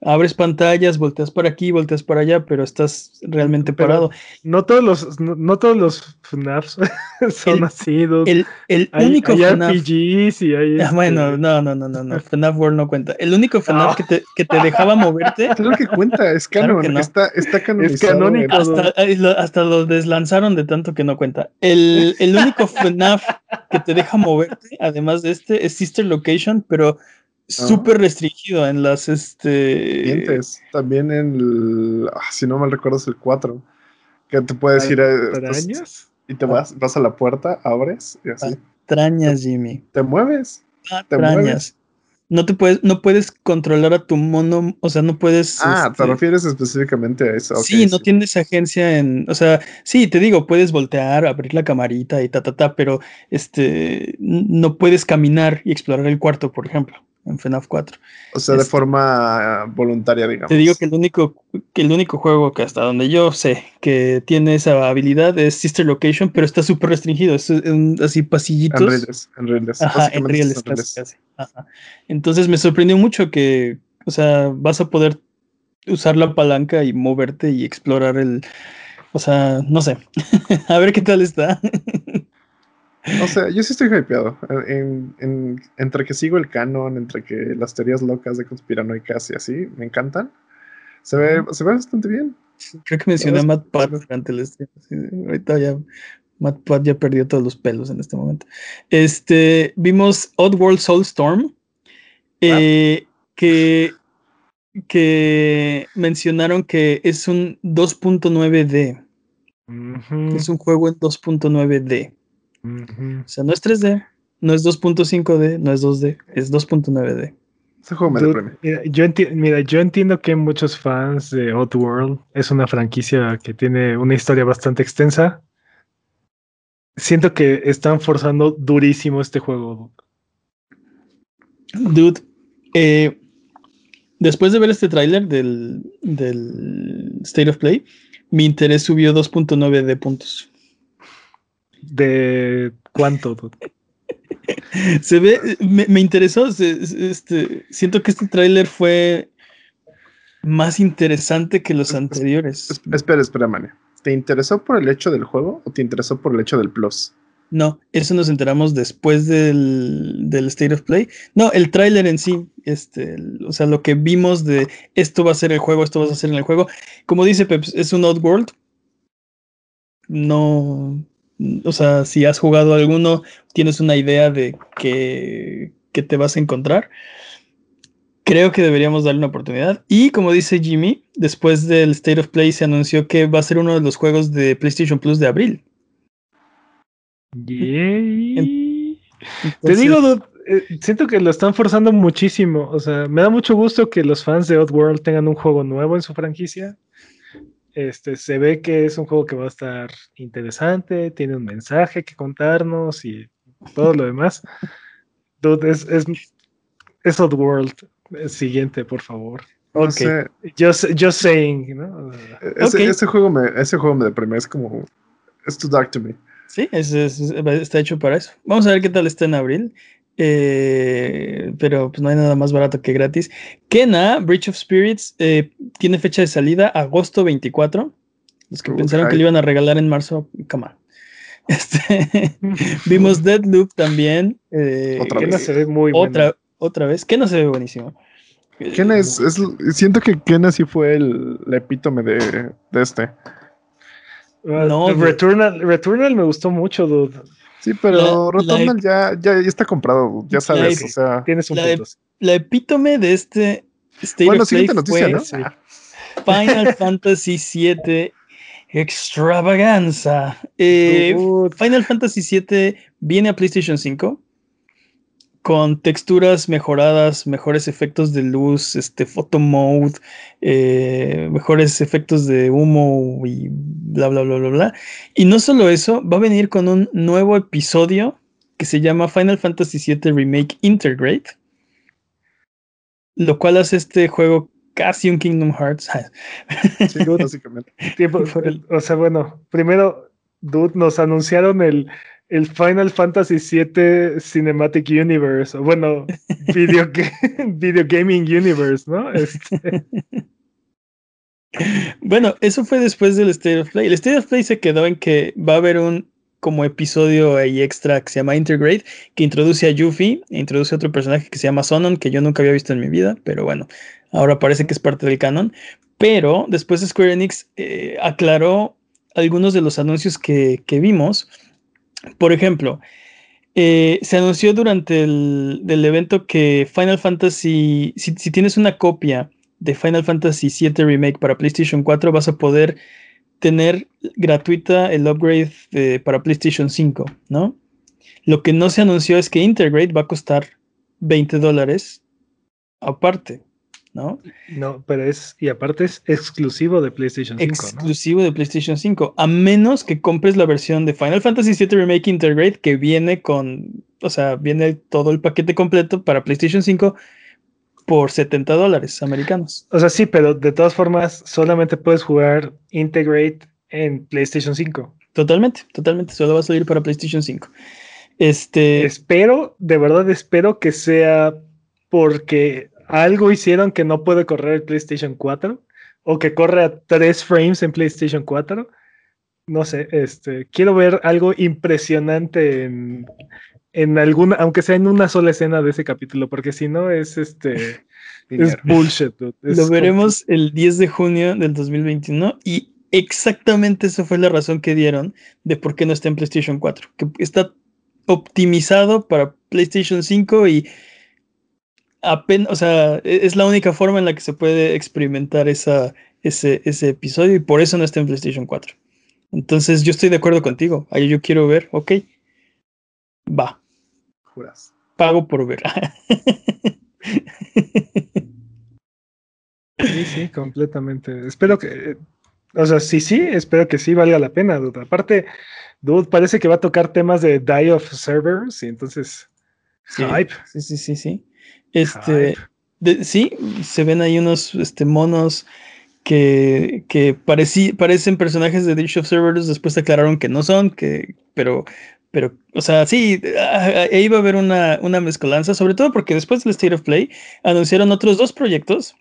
abres pantallas, volteas para aquí, volteas para allá, pero estás realmente parado.
No todos los, no, todos los FNAFs son así.
El, el único
FNAF. RPGs y hay
ah, bueno, este no, no, no, no, no. FNAF World no cuenta. El único FNAF que, te, que te dejaba moverte.
Claro que cuenta, es canon, está, está canonizado.
Es canónico.
Hasta, hasta, lo deslanzaron de tanto que no cuenta. El, el único FNAF que te deja moverte, además de este, es Sister Location, pero súper restringido en las este
también en el ah, si no mal recuerdo es el 4 que te puedes ir a y te vas vas a la puerta abres y así.
Patrañas Jimmy.
Te mueves
patrañas. no te puedes no puedes controlar a tu mono o sea no puedes
ah te este refieres específicamente a eso
sí no tienes agencia en o sea sí te digo puedes voltear abrir la camarita y ta ta ta pero este no puedes caminar y explorar el cuarto por ejemplo en FNAF 4.
O sea, de este, forma voluntaria, digamos.
Te digo que el único, que el único juego que hasta donde yo sé que tiene esa habilidad es Sister Location, pero está súper restringido. Es así pasillitos. En
reales, en reales.
Ajá, en reales, casi, Entonces me sorprendió mucho que, o sea, vas a poder usar la palanca y moverte y explorar el. O sea, no sé. a ver qué tal está.
O sea, yo sí estoy hypeado. entre que sigo el canon, entre que las teorías locas de conspiranoicas y así me encantan. Se ve, se ve bastante bien.
Creo que mencioné a Matt Pat durante el stream. ahorita ya Matt Pat ya perdió todos los pelos en este momento. Este, vimos Oddworld Soulstorm. Eh, que, que mencionaron que es un 2.9D. Es un juego en 2.9D. O sea, no es 3D, no es 2.5D, no es 2D, es 2.9D.
Ese juego me
mira, yo mira, yo entiendo que muchos fans de Oddworld es una franquicia que tiene una historia bastante extensa. Siento que están forzando durísimo este juego.
Dude, eh, después de ver este tráiler del, del State of Play, mi interés subió 2.9 de puntos.
¿De cuánto?
Se ve, me, interesó, este, siento que este tráiler fue más interesante que los anteriores.
Espera, espera, Mane. ¿Te interesó por el hecho del juego o te interesó por el hecho del plus?
No, eso nos enteramos después del, State of Play. No, el tráiler en sí, este, o sea, lo que vimos de esto va a ser el juego, esto va a ser en el juego. Como dice Peps, es un Oddworld. No, o sea, si has jugado alguno, tienes una idea de qué, qué te vas a encontrar. Creo que deberíamos darle una oportunidad. Y como dice Jimmy, después del State of Play se anunció que va a ser uno de los juegos de PlayStation Plus de abril.
Yay. Te digo, eh, siento que lo están forzando muchísimo. O sea, me da mucho gusto que los fans de Oddworld tengan un juego nuevo en su franquicia. Este, se ve que es un juego que va a estar interesante, tiene un mensaje que contarnos y todo lo demás. Dude, es, es, es Oddworld. Siguiente, por favor.
No sé.
Just, just, saying, ¿no?
Ese, juego me, ese juego me deprime, es como. Es too dark to me.
Sí, está hecho para eso. Vamos a ver qué tal está en abril. Eh, pero pues no hay nada más barato que gratis. Kena, Bridge of Spirits, eh, tiene fecha de salida agosto 24. Los que pensaron que lo iban a regalar en marzo, come Este, vimos Deadloop también.
Eh, otra vez. se ve muy
otra, otra vez. Kena se ve buenísimo.
Kena es, siento que Kena sí fue el, epítome de, de este.
Ah, no, Returnal, Returnal me gustó mucho, dude.
Sí, pero Returnal ya, ya, está comprado, ya sabes, o sea.
Tienes un
la, la epítome de este
State bueno, of Play noticia, ¿no?
Final Fantasy VII Extravaganza. Eh, Final Fantasy VII viene a PlayStation 5 con texturas mejoradas, mejores efectos de luz, este photo mode, eh, mejores efectos de humo y bla bla bla bla bla. Y no solo eso, va a venir con un nuevo episodio que se llama Final Fantasy VII Remake Integrate, lo cual hace este juego casi un Kingdom Hearts.
sí, básicamente.
o sea, bueno, primero, Dude, nos anunciaron el el Final Fantasy VII Cinematic Universe, o bueno, video, video Gaming Universe, ¿no? Este.
Bueno, eso fue después del State of Play. El State of Play se quedó en que va a haber un como episodio ahí extra que se llama Integrate, que introduce a Yuffie, e introduce a otro personaje que se llama Sonon, que yo nunca había visto en mi vida, pero bueno, ahora parece que es parte del canon. Pero después Square Enix eh, aclaró algunos de los anuncios que, que vimos por ejemplo, eh, se anunció durante el evento que Final Fantasy, si, tienes una copia de Final Fantasy VII Remake para PlayStation 4, vas a poder tener gratuita el upgrade para PlayStation 5, ¿no? Lo que no se anunció es que Integrate va a costar 20 dólares aparte. ¿No?
No, pero es, y aparte es exclusivo de PlayStation 5.
Exclusivo de PlayStation 5, a menos que compres la versión de Final Fantasy VII Remake Integrate que viene con, o sea, viene todo el paquete completo para PlayStation 5 por 70 dólares americanos.
O sea, sí, pero de todas formas solamente puedes jugar Integrate en PlayStation 5.
Totalmente, totalmente, solo va a salir para PlayStation 5. Este...
Espero, de verdad espero que sea porque algo hicieron que no puede correr el PlayStation 4 o que corre a 3 frames en PlayStation 4. No sé, este, quiero ver algo impresionante en, en alguna, aunque sea en una sola escena de ese capítulo, porque si no es este es bullshit.
Lo veremos el 10 de junio del 2021 y exactamente esa fue la razón que dieron de por qué no está en PlayStation 4, que está optimizado para PlayStation 5 y apenas, o sea, e-, es la única forma en la que se puede experimentar esa, ese, ese episodio y por eso no está en PlayStation 4. Entonces yo estoy de acuerdo contigo. Ahí yo quiero ver, ok. Va.
Juras.
Pago por ver.
sí, sí, completamente. Espero que, o sea, sí, sí, espero que sí valga la pena, dude. Aparte, dude, parece que va a tocar temas de Die of Servers y entonces...
hype. Sí, sí, sí, sí. Este, sí, se ven ahí unos este, monos que, que parecen personajes de Dish of Servers, después aclararon que no son, que, pero, pero, o sea, sí, ahí va a haber una, una mezcolanza, sobre todo porque después del State of Play anunciaron otros dos proyectos.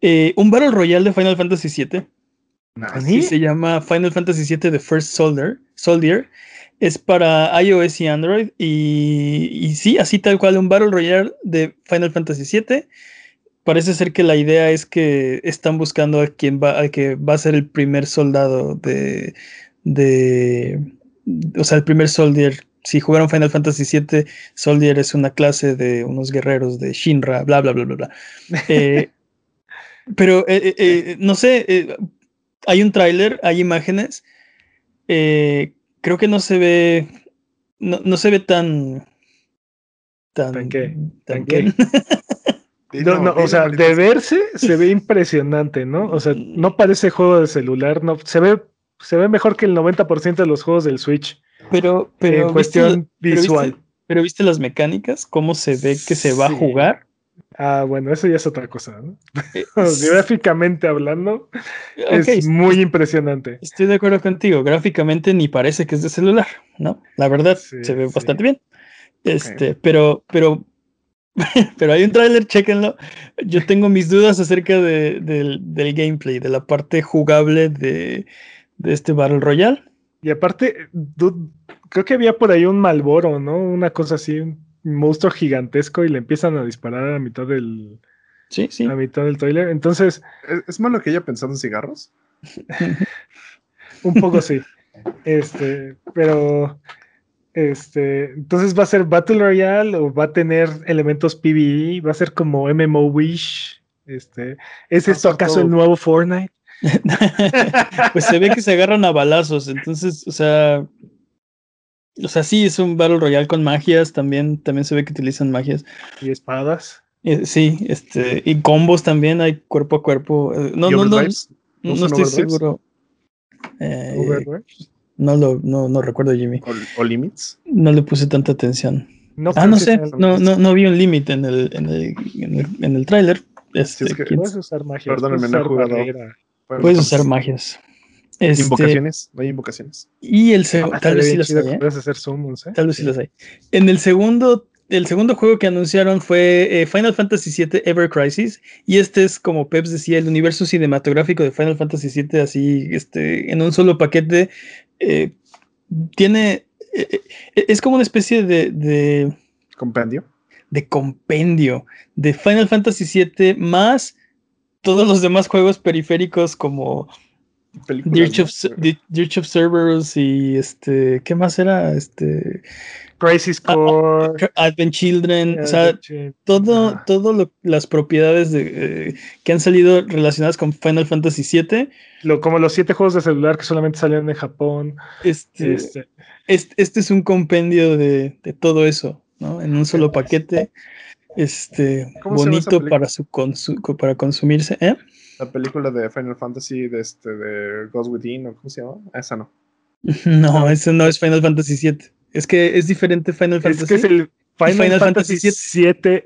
Eh, un Battle Royale de Final Fantasy VII. se llama Final Fantasy VII The First Soldier. Soldier Es para iOS y Android. Y, y sí, así tal cual, un Battle Royale de Final Fantasy VII. Parece ser que la idea es que están buscando a quien va, a que va a ser el primer soldado de, de. O sea, el primer soldier. Si jugaron Final Fantasy VII, Soldier es una clase de unos guerreros de Shinra, bla, bla, bla, bla, bla. Eh, pero, eh, eh, no sé, hay un tráiler, hay imágenes. Creo que no se ve. No, no se ve tan.
Tan, ¿Tan qué? ¿Tan, qué? No, no, o sea, de verse se ve impresionante, ¿no? O sea, no parece juego de celular, no, se ve, se ve mejor que el 90% de los juegos del Switch.
Pero, pero
en cuestión visual.
Pero viste, las mecánicas, cómo se ve que se va a jugar.
Ah, bueno, eso ya es otra cosa, ¿no? Eh, gráficamente hablando, es muy impresionante.
Estoy de acuerdo contigo. Gráficamente ni parece que es de celular, ¿no? La verdad, se ve bastante bien. Este, pero, pero Pero hay un tráiler, chéquenlo. Yo tengo mis dudas acerca del, gameplay, de la parte jugable de, este Battle Royale.
Y aparte, creo que había por ahí un Malboro, ¿no? Una cosa así, monstruo gigantesco y le empiezan a disparar a mitad del.
Sí, sí.
A mitad del trailer. Entonces.
¿Es, malo que haya pensado en cigarros?
un poco sí. Este, pero este, entonces va a ser Battle Royale o va a tener elementos PvE, va a ser como MMO Wish. Este, ¿es esto acaso el nuevo Fortnite?
pues se ve que se agarran a balazos, entonces, o sea, o sea, sí es un Battle Royale con magias, también, también se ve que utilizan magias.
Y espadas.
Eh, sí, este, y combos también hay cuerpo a cuerpo. Eh, no, no, no, no, estoy seguro. Eh, no lo no, no recuerdo, Jimmy.
¿O, limits?
No le puse tanta atención. No ah, no sé, no, no, no vi un límite en el, en el, en el, en el tráiler.
Este, puedes usar magias. Perdóname, no he jugado.
Puedes usar magias.
Este, invocaciones, no hay invocaciones.
Y el segundo,
ah, tal vez sí los hay. ¿eh? Puedes hacer summons, ¿eh?
Tal vez sí los hay. En el segundo el segundo juego que anunciaron fue eh, Final Fantasy VII Ever Crisis. Y este es, como Peps decía, el universo cinematográfico de Final Fantasy VII, así este, en un solo paquete. Eh, tiene. Es como una especie de, de.
¿Compendio?
De compendio de Final Fantasy VII más todos los demás juegos periféricos como Dirge of, of, Cerberus y este, ¿qué más era? Este,
Crisis ah, Core,
Advent Children, o sea, todo, todo las propiedades de, eh, que han salido relacionadas con Final Fantasy VII.
Lo, como los siete juegos de celular que solamente salieron en Japón.
Este, este. este, es un compendio de, de, todo eso, ¿no? En un solo paquete, este, bonito para su para consumirse, ¿eh?
La película de Final Fantasy de este de Ghost Within, ¿o cómo se llama? Esa no.
No, ese no es Final Fantasy VII. Es que es diferente Final Fantasy.
Es que es el Final, Fantasy, VII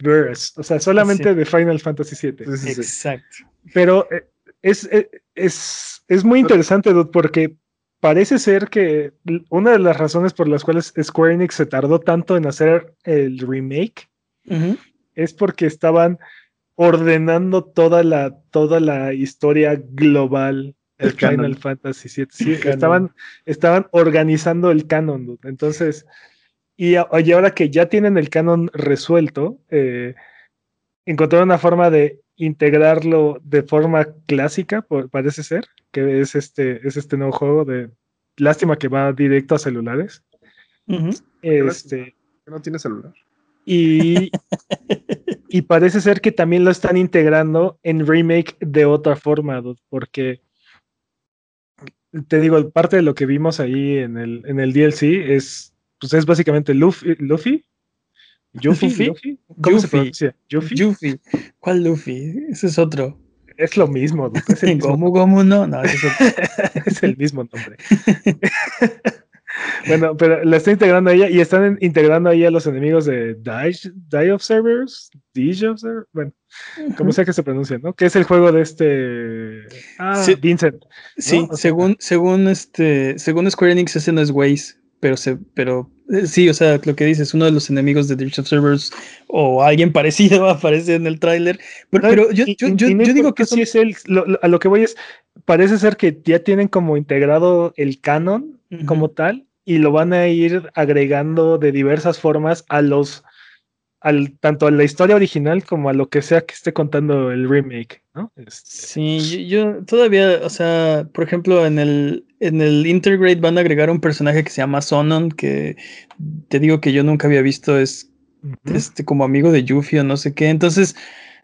verse. O sea, solamente de Final Fantasy VII.
Exacto.
Pero eh, es, eh, es, es, muy interesante, Dude, porque parece ser que una de las razones por las cuales Square Enix se tardó tanto en hacer el remake es porque estaban ordenando toda la, toda la historia global del Final Fantasy VII. Sí, estaban, estaban organizando el canon. Entonces, y, ahora que ya tienen el canon resuelto, eh, encontraron una forma de integrarlo de forma clásica, parece ser, que es este, es este nuevo juego de lástima que va directo a celulares. Este,
no tiene celular.
Y, y parece ser que también lo están integrando en remake de otra forma, porque te digo, parte de lo que vimos ahí en el, en el DLC es, pues es básicamente Luffy, Luffy,
Luffy,
¿Cómo se pronuncia?
Yuffie. ¿Cuál Luffy? Ese es otro.
Es lo mismo.
Es el Gomu Gomu no, no, es,
es el mismo nombre. bueno, pero la está integrando a ella y están integrando ahí a los enemigos de Die, Observers, Die Observers, bueno, como sea que se pronuncia, ¿no? Que es el juego de este ah, Vincent.
Sí, según, según este, según Square Enix ese no es Waze, pero se, pero eh, sí, o sea, lo que dices, uno de los enemigos de Dirge Observers o alguien parecido aparece en el tráiler. Pero, yo, digo que
sí es él. a lo que voy es, parece ser que ya tienen como integrado el canon como tal y lo van a ir agregando de diversas formas a los al, tanto a la historia original como a lo que sea que esté contando el remake, ¿no?
Este, sí, yo, todavía, o sea, por ejemplo, en el, en el Intergrade van a agregar un personaje que se llama Sonon, que te digo que yo nunca había visto, es este, como amigo de Yuffie o no sé qué, entonces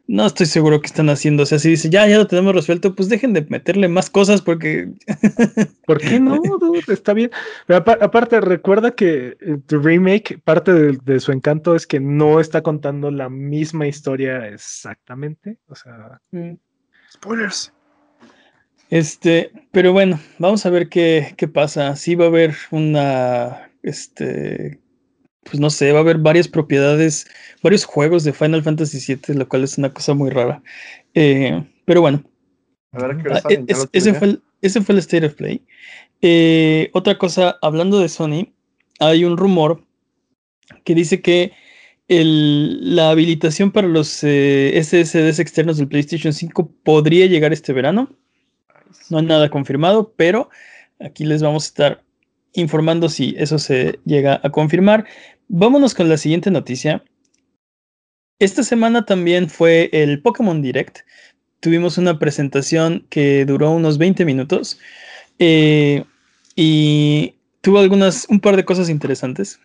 no estoy seguro que están haciendo. O sea, si dice, ya, ya lo tenemos resuelto, pues dejen de meterle más cosas porque.
¿Por qué no? Está bien. aparte, recuerda que el eh, remake, parte de, su encanto es que no está contando la misma historia exactamente. O sea. Mm.
Spoilers.
Este, pero bueno, vamos a ver qué, qué pasa. Sí va a haber una. Este pues no sé, va a haber varias propiedades, varios juegos de Final Fantasy VII, lo cual es una cosa muy rara. Eh, pero bueno. Ah, e, ese, fue el, ese fue el State of Play. Eh, otra cosa, hablando de Sony, hay un rumor que dice que la habilitación para los eh, SSDs externos del PlayStation 5 podría llegar este verano. No hay nada confirmado, pero aquí les vamos a estar informando si eso se llega a confirmar. Vámonos con la siguiente noticia. Esta semana también fue el Pokémon Direct. Tuvimos una presentación que duró unos 20 minutos eh, y tuvo algunas, un par de cosas interesantes.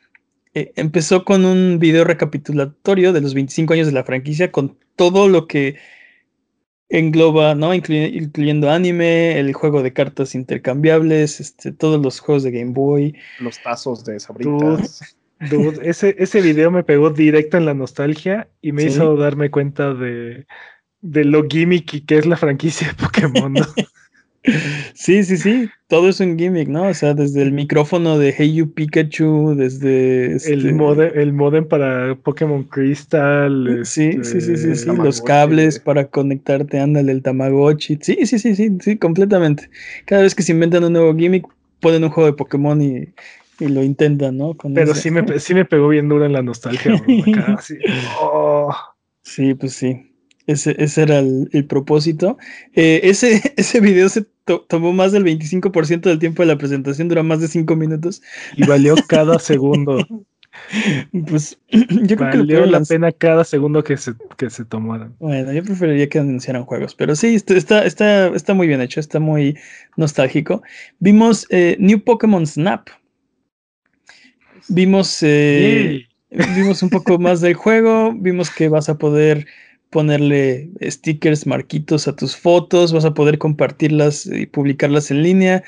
Eh, empezó con un video recapitulatorio de los 25 años de la franquicia con todo lo que engloba, ¿no? incluyendo anime, el juego de cartas intercambiables, este, todos los juegos de Game Boy.
Los tazos de sabritas.
Dude, ese, ese video me pegó directo en la nostalgia y me hizo darme cuenta de, de lo gimmicky que es la franquicia de Pokémon.
Sí, sí, sí, todo es un gimmick, ¿no? O sea, desde el micrófono de Hey You Pikachu, desde...
Este... El, modem, el modem para Pokémon Crystal.
Sí, sí, sí, sí, sí, los cables para conectarte, ándale, el Tamagotchi. Sí, sí, sí, sí, sí, completamente. Cada vez que se inventan un nuevo gimmick, ponen un juego de Pokémon y, y lo intentan, ¿no?
Pero sí me, sí me pegó bien duro en la nostalgia.
Oh. Sí, pues sí. Ese, ese era el, el propósito. Eh, ese, ese video se tomó más del 25% del tiempo de la presentación, dura más de 5 minutos.
Y valió cada segundo.
Pues yo creo que
valió la pena cada segundo que se, que se tomaran.
Bueno, yo preferiría que anunciaran juegos, pero sí, está, está, está muy bien hecho, está muy nostálgico. Vimos eh, New Pokémon Snap. Vimos, eh, vimos un poco más del juego, vimos que vas a poder ponerle stickers, marquitos a tus fotos, vas a poder compartirlas y publicarlas en línea.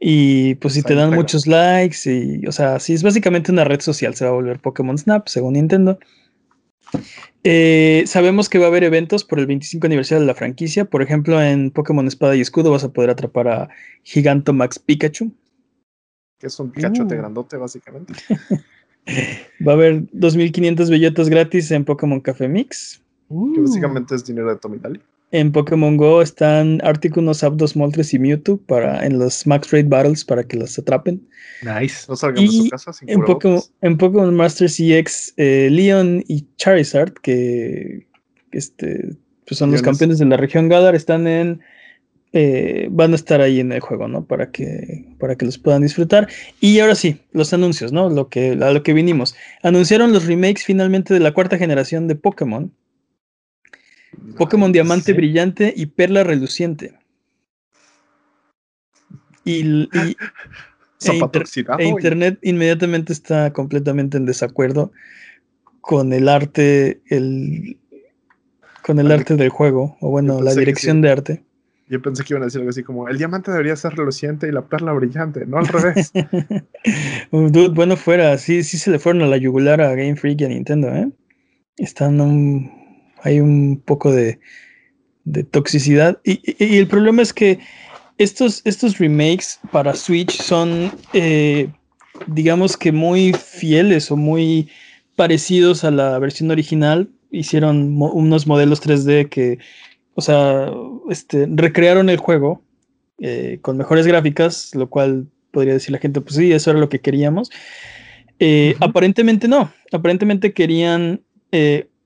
Y pues si te dan muchos likes, y, o sea, si es básicamente una red social, se va a volver Pokémon Snap, según Nintendo. Eh, sabemos que va a haber eventos por el 25 aniversario de la franquicia. Por ejemplo, en Pokémon Espada y Escudo vas a poder atrapar a Gigantomax Pikachu.
Que es un Pikachu de uh. grandote, básicamente.
va a haber 2500 bellotas gratis en Pokémon Café Mix.
Que uh. básicamente es dinero de Tommy Daly.
En Pokémon Go están Articuno, Zapdos, Moltres y Mewtwo para, en los Max Raid Battles para que los atrapen.
Nice.
No salgan de su casa sin
en Pokémon, en Pokémon Master CX, eh, Leon y Charizard, que este, pues son los campeones de la región Galar, están en. Eh, van a estar ahí en el juego, ¿no? Para que, para que los puedan disfrutar. Y ahora sí, los anuncios, ¿no? Lo que, a lo que vinimos. Anunciaron los remakes finalmente de la cuarta generación de Pokémon Pokémon Diamante Brillante y Perla Reluciente. Y, e, e Internet inmediatamente está completamente en desacuerdo con el arte, el, con el arte del juego, o bueno, la dirección de arte.
Yo pensé que iban a decir algo así como, el diamante debería ser reluciente y la perla brillante, no al revés.
bueno fuera, sí, sí se le fueron a la yugular a Game Freak y a Nintendo, ¿eh? Están un hay un poco de, toxicidad. Y, el problema es que estos, estos remakes para Switch son, eh, digamos que muy fieles o muy parecidos a la versión original. Hicieron unos modelos 3D que, o sea, este, recrearon el juego eh, con mejores gráficas, lo cual podría decir la gente, pues sí, eso era lo que queríamos. Eh, aparentemente no, aparentemente querían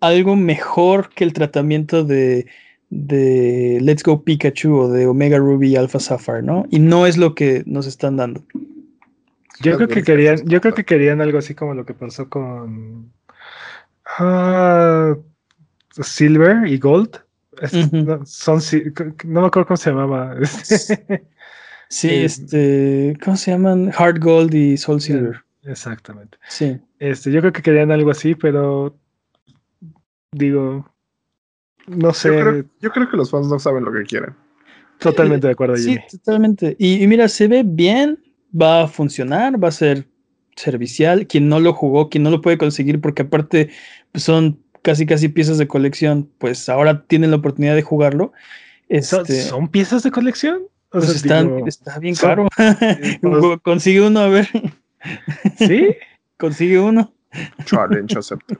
algo mejor que el tratamiento de, Let's Go Pikachu o de Omega Ruby Alpha Sapphire, ¿no? Y no es lo que nos están dando.
Yo creo que querían, yo creo que querían algo así como lo que pasó con ah, Silver y Gold. No, son, no me acuerdo cómo se llamaba.
sí, eh, este, ¿cómo se llaman? Hard Gold y Soul Silver.
Exactamente.
Sí.
Este, yo creo que querían algo así, pero digo, no sé.
Yo creo, que los fans no saben lo que quieren.
Totalmente de acuerdo,
Sí, totalmente. y, mira, se ve bien, va a funcionar, va a ser servicial. Quien no lo jugó, quien no lo puede conseguir, porque aparte pues, son casi casi piezas de colección, pues ahora tienen la oportunidad de jugarlo.
Este, ¿Son, piezas de colección?
Pues está bien caro. Pues consigue uno, a ver.
¿Sí?
Consigue uno.
Challenge accepted.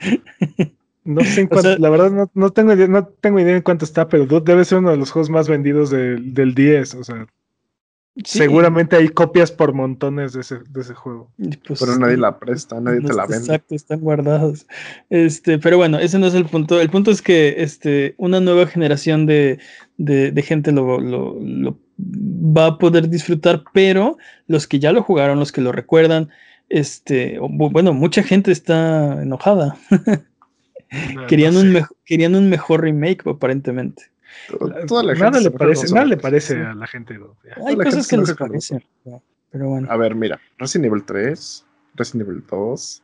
No sé en cuánto, la verdad no, tengo idea, no tengo idea en cuánto está, pero debe ser uno de los juegos más vendidos del 10, o sea. Seguramente hay copias por montones de ese, de ese juego.
Pues pero nadie la presta, nadie te la vende.
Exacto, están guardados. Este, pero bueno, ese no es el punto. El punto es que este, una nueva generación de, de, gente lo, lo, lo, va a poder disfrutar, pero los que ya lo jugaron, los que lo recuerdan, este, bueno, mucha gente está enojada. querían, un querían un mejor remake, aparentemente
nada, le parece, nada le parece a la gente.
Hay cosas que les parecen. Pero bueno.
A ver, mira, Resident Evil 3, Resident Evil 2.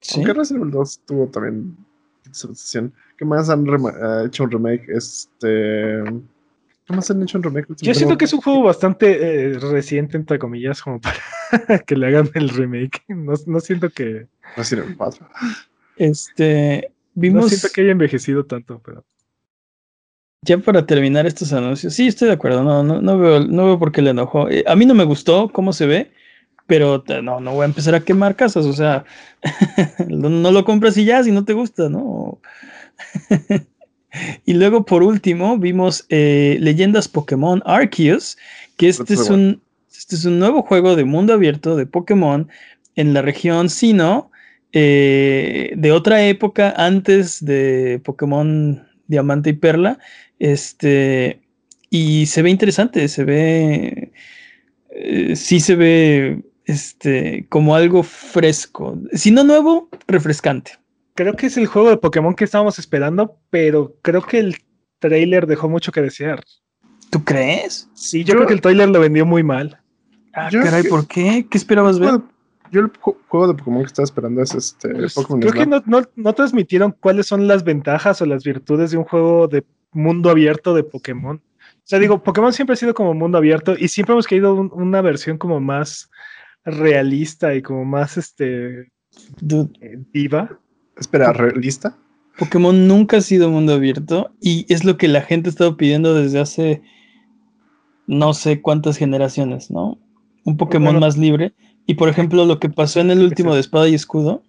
¿Sí? Aunque Resident Evil 2 tuvo también ¿Qué más han eh, hecho un remake? Este. ¿Qué más han hecho un remake?
Yo siento que es un juego bastante eh, reciente, entre comillas, como para que le hagan el remake. No, no siento que.
Resident Evil 4.
Este. Vimos...
No siento que haya envejecido tanto, pero
ya para terminar estos anuncios, sí, estoy de acuerdo, no, no, no, veo, no veo por qué le enojó. Eh, a mí no me gustó cómo se ve, pero no, no voy a empezar a quemar casas, o sea, no, lo compras y ya, si no te gusta, ¿no? y luego, por último, vimos eh, Leyendas Pokémon Arceus, que este es, un, este es un nuevo juego de mundo abierto de Pokémon en la región Sino, eh, de otra época antes de Pokémon Diamante y Perla, este, y se ve interesante, se ve, eh, sí se ve, este, como algo fresco. Si no nuevo, refrescante.
Creo que es el juego de Pokémon que estábamos esperando, pero creo que el trailer dejó mucho que desear.
¿Tú crees?
Sí, yo, creo que el trailer lo vendió muy mal.
Ah, caray, ¿por qué? ¿Qué esperabas ver?
yo el juego de Pokémon que estaba esperando es este.
Pues, creo que no, no, transmitieron cuáles son las ventajas o las virtudes de un juego de mundo abierto de Pokémon. O sea, digo, Pokémon siempre ha sido como mundo abierto y siempre hemos querido una versión como más realista y como más este viva.
Espera, ¿realista?
Pokémon nunca ha sido mundo abierto y es lo que la gente ha estado pidiendo desde hace no sé cuántas generaciones, ¿no? Un Pokémon más libre. Y por ejemplo, lo que pasó en el último de Espada y Escudo.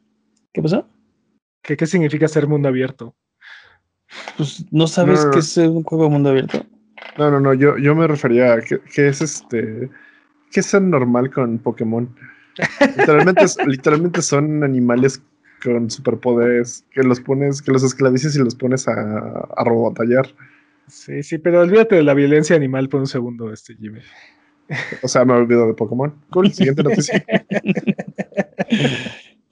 ¿Qué pasó?
¿Qué, qué significa ser mundo abierto?
Pues no sabes qué es un juego de mundo abierto.
No, no, no, yo, yo me refería a que, es este. ¿Qué es normal con Pokémon? literalmente, literalmente son animales con superpoderes que los pones, que los esclavices y los pones a, a robotallar.
Sí, sí, pero olvídate de la violencia animal por un segundo, este Jimmy.
O sea, me olvido de Pokémon. Cool, siguiente noticia.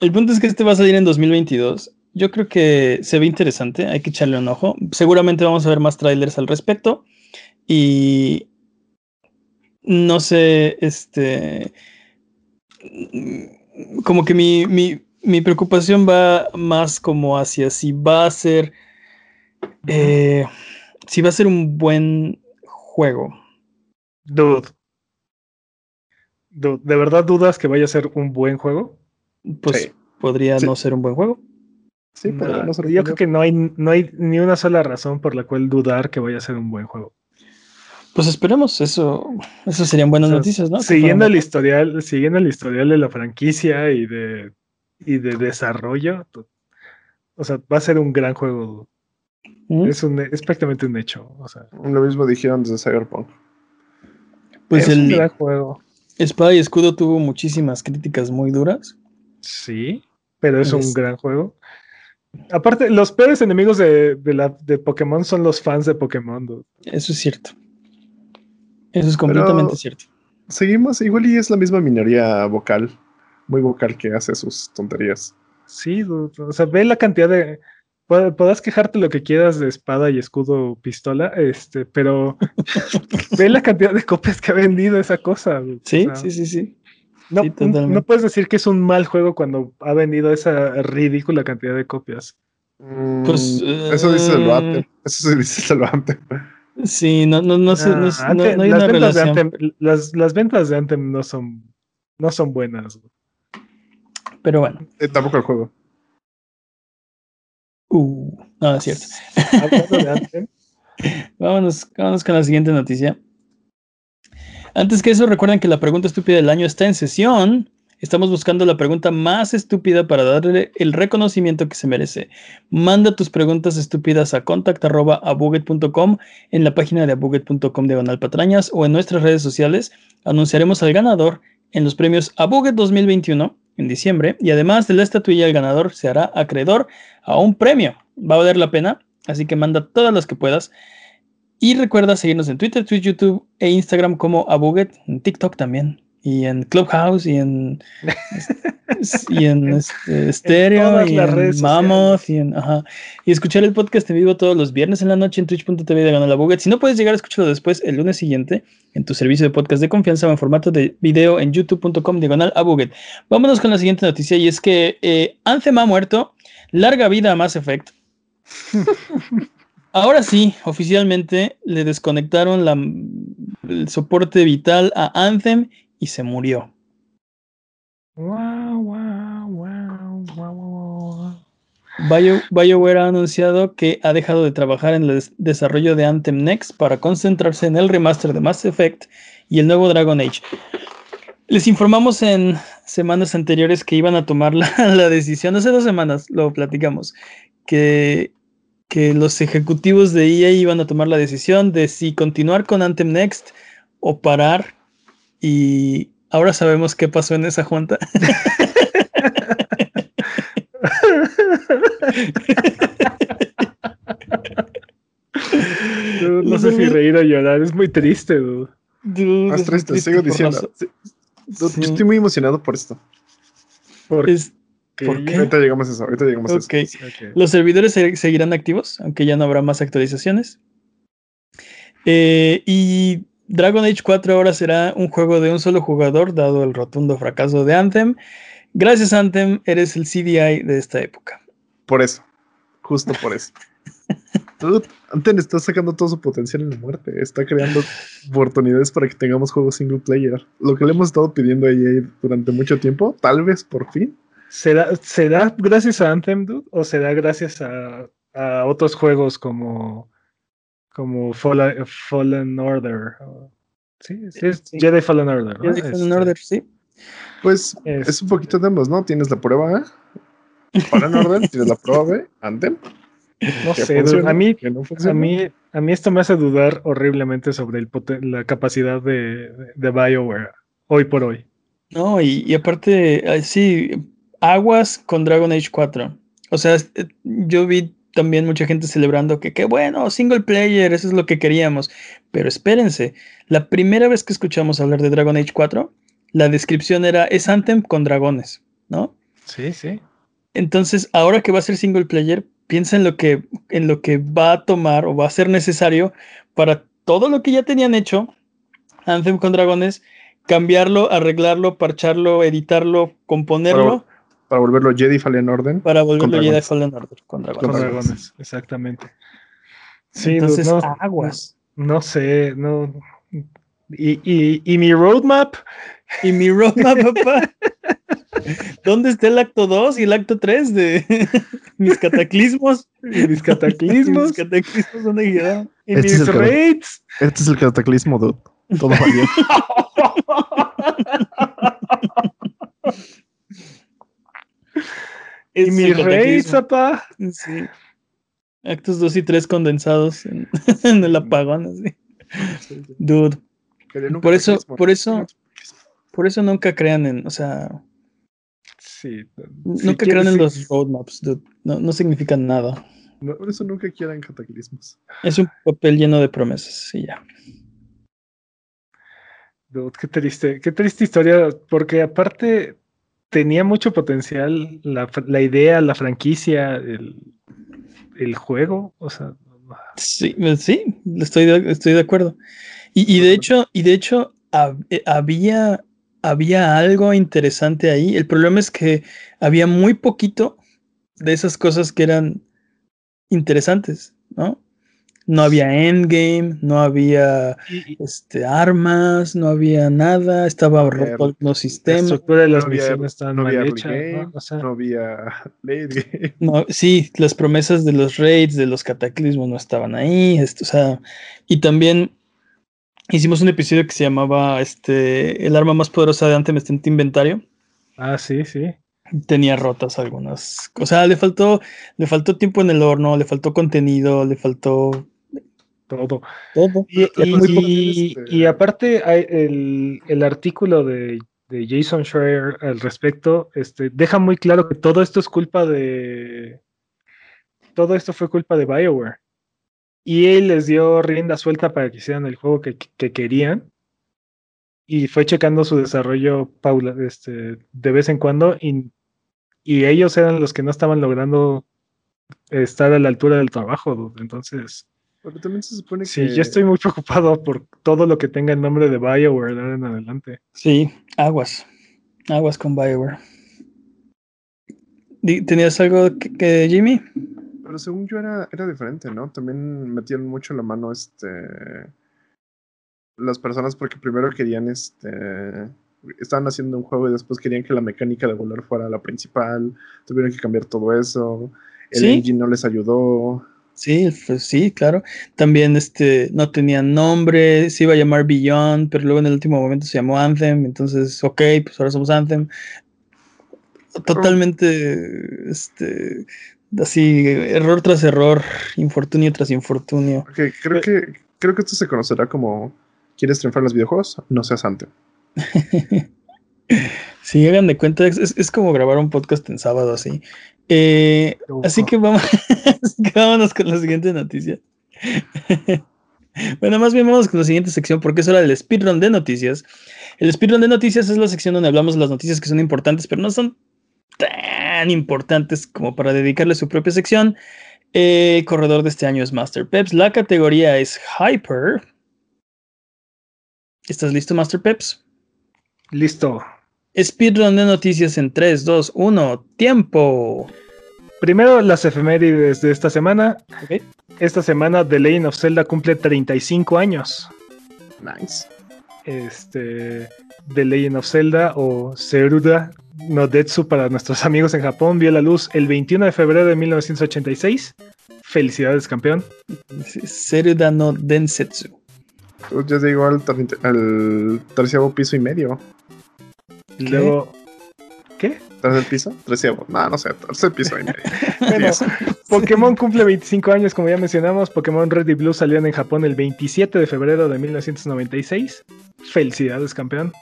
El punto es que este va a salir en 2022 yo creo que se ve interesante, hay que echarle un ojo. Seguramente vamos a ver más trailers al respecto. Y no sé, este, como que mi, mi, preocupación va más como hacia si va a ser, eh, si va a ser un buen juego.
Dude. Dude, ¿de verdad dudas que vaya a ser un buen juego?
Pues podría no ser un buen juego.
Sí, pero yo creo que no hay, no hay ni una sola razón por la cual dudar que vaya a ser un buen juego.
Pues esperemos, eso, eso serían buenas noticias, ¿no?
Siguiendo el historial, siguiendo el historial de la franquicia y de, y de desarrollo, o sea, va a ser un gran juego. ¿Mm? Es, un, es prácticamente un hecho. O sea.
Lo mismo dijeron desde Cyberpunk.
Pues el gran juego. Espada y Escudo tuvo muchísimas críticas muy duras.
Sí, pero es un gran juego. Aparte, los peores enemigos de, la, de Pokémon son los fans de Pokémon.
Eso es cierto. Eso es completamente cierto.
seguimos, igual y es la misma minoría vocal, muy vocal que hace sus tonterías.
Sí, o sea, ve la cantidad de... Podrás quejarte lo que quieras de espada y escudo pistola, este, pero ve la cantidad de copias que ha vendido esa cosa.
Sí, sí, sí, sí.
No, no, puedes decir que es un mal juego cuando ha vendido esa ridícula cantidad de copias.
Pues, eso dice el Anthem. Eh, eso dice el Anthem.
Sí, no, no, no, sé, no, no, hay
las
una relación.
Anthem, las, las, ventas de Anthem no son, no son buenas.
Pero bueno.
Eh, tampoco el juego.
Uh, no, es cierto. vámonos, vámonos con la siguiente noticia. Antes que eso, recuerden que la pregunta estúpida del año está en sesión. Estamos buscando la pregunta más estúpida para darle el reconocimiento que se merece. Manda tus preguntas estúpidas a contact.abuget.com en la página de abuget.com de patrañas o en nuestras redes sociales. Anunciaremos al ganador en los premios Abuget 2021 en diciembre y además de la estatuilla el ganador se hará acreedor a un premio. Va a valer la pena, así que manda todas las que puedas. Y recuerda seguirnos en Twitter, Twitch, YouTube e Instagram como Abuget, en TikTok también y en Clubhouse y en y en este, Stereo y en Mammoth y en ajá. y escuchar el podcast en vivo todos los viernes en la noche en twitch.tv de la Buget. Si no puedes llegar a escucharlo después el lunes siguiente en tu servicio de podcast de confianza o en formato de video en youtube.com diagonal a Buget. Vámonos con la siguiente noticia y es que eh, Anthem ha muerto. Larga vida a Mass Effect. Ahora sí, oficialmente le desconectaron la, el soporte vital a Anthem y se murió.
Wow, wow, wow, wow,
Bio, BioWare ha anunciado que ha dejado de trabajar en el desarrollo de Anthem Next para concentrarse en el remaster de Mass Effect y el nuevo Dragon Age. Les informamos en semanas anteriores que iban a tomar la, la decisión, hace dos semanas lo platicamos, que, que los ejecutivos de EA iban a tomar la decisión de si continuar con Anthem Next o parar y ahora sabemos qué pasó en esa junta.
no sé si reír o llorar, es muy triste, dude.
Más triste, sigo diciendo. Yo estoy muy emocionado por esto.
¿Por, qué?
Ahorita llegamos a eso. Ahorita llegamos a eso.
Los servidores seguirán activos, aunque ya no habrá más actualizaciones. Eh, y Dragon Age 4 ahora será un juego de un solo jugador, dado el rotundo fracaso de Anthem. Gracias, Anthem, eres el CDI de esta época.
Por eso, justo por eso. Anthem está sacando todo su potencial en la muerte, está creando oportunidades para que tengamos juegos single player. Lo que le hemos estado pidiendo a EA durante mucho tiempo, tal vez por fin.
¿Será, será gracias a Anthem, dude? ¿O será gracias a, a otros juegos como como Fallen, Order. Sí, sí, es Jedi Fallen Order.
Jedi Fallen este, Order, sí.
Pues es, un poquito de ambos, ¿no? Tienes la prueba A, Fallen Order, tienes la prueba B, Anthem.
No sé, a, mí, a, mí, a mí esto me hace dudar horriblemente sobre el la capacidad de, de, BioWare hoy por hoy.
No, y, y aparte, sí, aguas con Dragon Age 4. O sea, yo vi también mucha gente celebrando que qué bueno, single player, eso es lo que queríamos. Pero espérense, la primera vez que escuchamos hablar de Dragon Age 4, la descripción era es Anthem con dragones, ¿no?
Sí, sí.
Entonces, ahora que va a ser single player, piensa en lo que en lo que va a tomar o va a ser necesario para todo lo que ya tenían hecho Anthem con dragones, cambiarlo, arreglarlo, parcharlo, editarlo, componerlo
para volverlo Jedi Fallen Order.
Para volverlo Jedi Fallen Order con
dragones. exactamente.
Sí, Entonces, no, aguas.
No, sé, no. Y, y, y mi roadmap.
Y mi roadmap, papá. ¿Dónde está el acto 2 y el acto 3 de mis cataclismos?
Y mis cataclismos.
mis cataclismos, ¿dónde quedaron?
Y este mis raids.
Este es el cataclismo, dude. Todo valió.
Y mi rey, papá.
Sí. Actos 2 y 3 condensados en, el apagón, así. Dude. Por eso, por eso, por eso nunca crean en, o sea.
Sí.
Nunca crean en los roadmaps, dude. No, no significan nada.
por eso nunca quieran cataclismos.
Es un papel lleno de promesas y ya.
Dude, qué triste, qué triste historia, porque aparte tenía mucho potencial la, la idea, la franquicia, el, el, juego, o sea.
Sí, sí, estoy de, estoy de acuerdo. Y, y de hecho, y de hecho, hab, había, había algo interesante ahí. El problema es que había muy poquito de esas cosas que eran interesantes, ¿no? No había endgame, no había este, armas, no había nada, estaba roto el sistema. La
estructura de las no misiones había, no había
hecha, game, ¿no? O sea, no había late game.
No, sí, las promesas de los raids, de los cataclismos no estaban ahí. Esto, o sea, y también hicimos un episodio que se llamaba este, El arma más poderosa de Anthem está en tu inventario.
Ah, sí, sí
tenía rotas algunas. O sea, le faltó, le faltó tiempo en el horno, le faltó contenido, le faltó
todo. todo. Y, y, este y, aparte, hay el, el artículo de, de, Jason Schreier al respecto este, deja muy claro que todo esto es culpa de. Todo esto fue culpa de BioWare. Y él les dio rienda suelta para que hicieran el juego que, que querían. Y fue checando su desarrollo Paula, este, de vez en cuando. Y, y ellos eran los que no estaban logrando estar a la altura del trabajo. Entonces
pero también se supone que.
Sí, yo estoy muy preocupado por todo lo que tenga el nombre de Bioware de en adelante.
Sí, aguas. Aguas con Bioware. ¿Tenías algo que, Jimmy?
Pero según yo era, era diferente, ¿no? También metían mucho la mano este las personas porque primero querían este estaban haciendo un juego y después querían que la mecánica de volar fuera la principal, tuvieron que cambiar todo eso, el engine no les ayudó.
Sí, pues sí, claro. También este no tenía nombre, se iba a llamar Beyond, pero luego en el último momento se llamó Anthem, entonces, ok, pues ahora somos Anthem. Totalmente, este, así, error tras error, infortunio tras infortunio.
Okay, creo que, creo que esto se conocerá como, ¿quieres triunfar en los videojuegos? No seas Anthem.
Si hagan de cuenta, es, es, como grabar un podcast en sábado así. Eh, así que vamos, vámonos con la siguiente noticia. bueno, más bien vamos con la siguiente sección porque es hora del speedrun de noticias. El speedrun de noticias es la sección donde hablamos de las noticias que son importantes, pero no son tan importantes como para dedicarle su propia sección. El eh, corredor de este año es Master Peps. La categoría es Hyper. ¿Estás listo, Master Peps?
Listo.
Speedrun de noticias en 3, 2, 1, tiempo.
Primero las efemérides de esta semana. Esta semana The Legend of Zelda cumple 35 años.
Nice.
Este, The Legend of Zelda o Seruda no Detsu para nuestros amigos en Japón vio la luz el 21 de febrero de 1986. Felicidades, campeón.
Seruda no Densetsu.
Yo digo al, al terciavo piso y medio.
Y luego. ¿Qué?
¿Tercer piso? Treceavo. No, no sé, tercer piso y medio.
bueno, Pokémon cumple 25 años, como ya mencionamos. Pokémon Red y Blue salieron en Japón el 27 de febrero de 1996. Felicidades, campeón.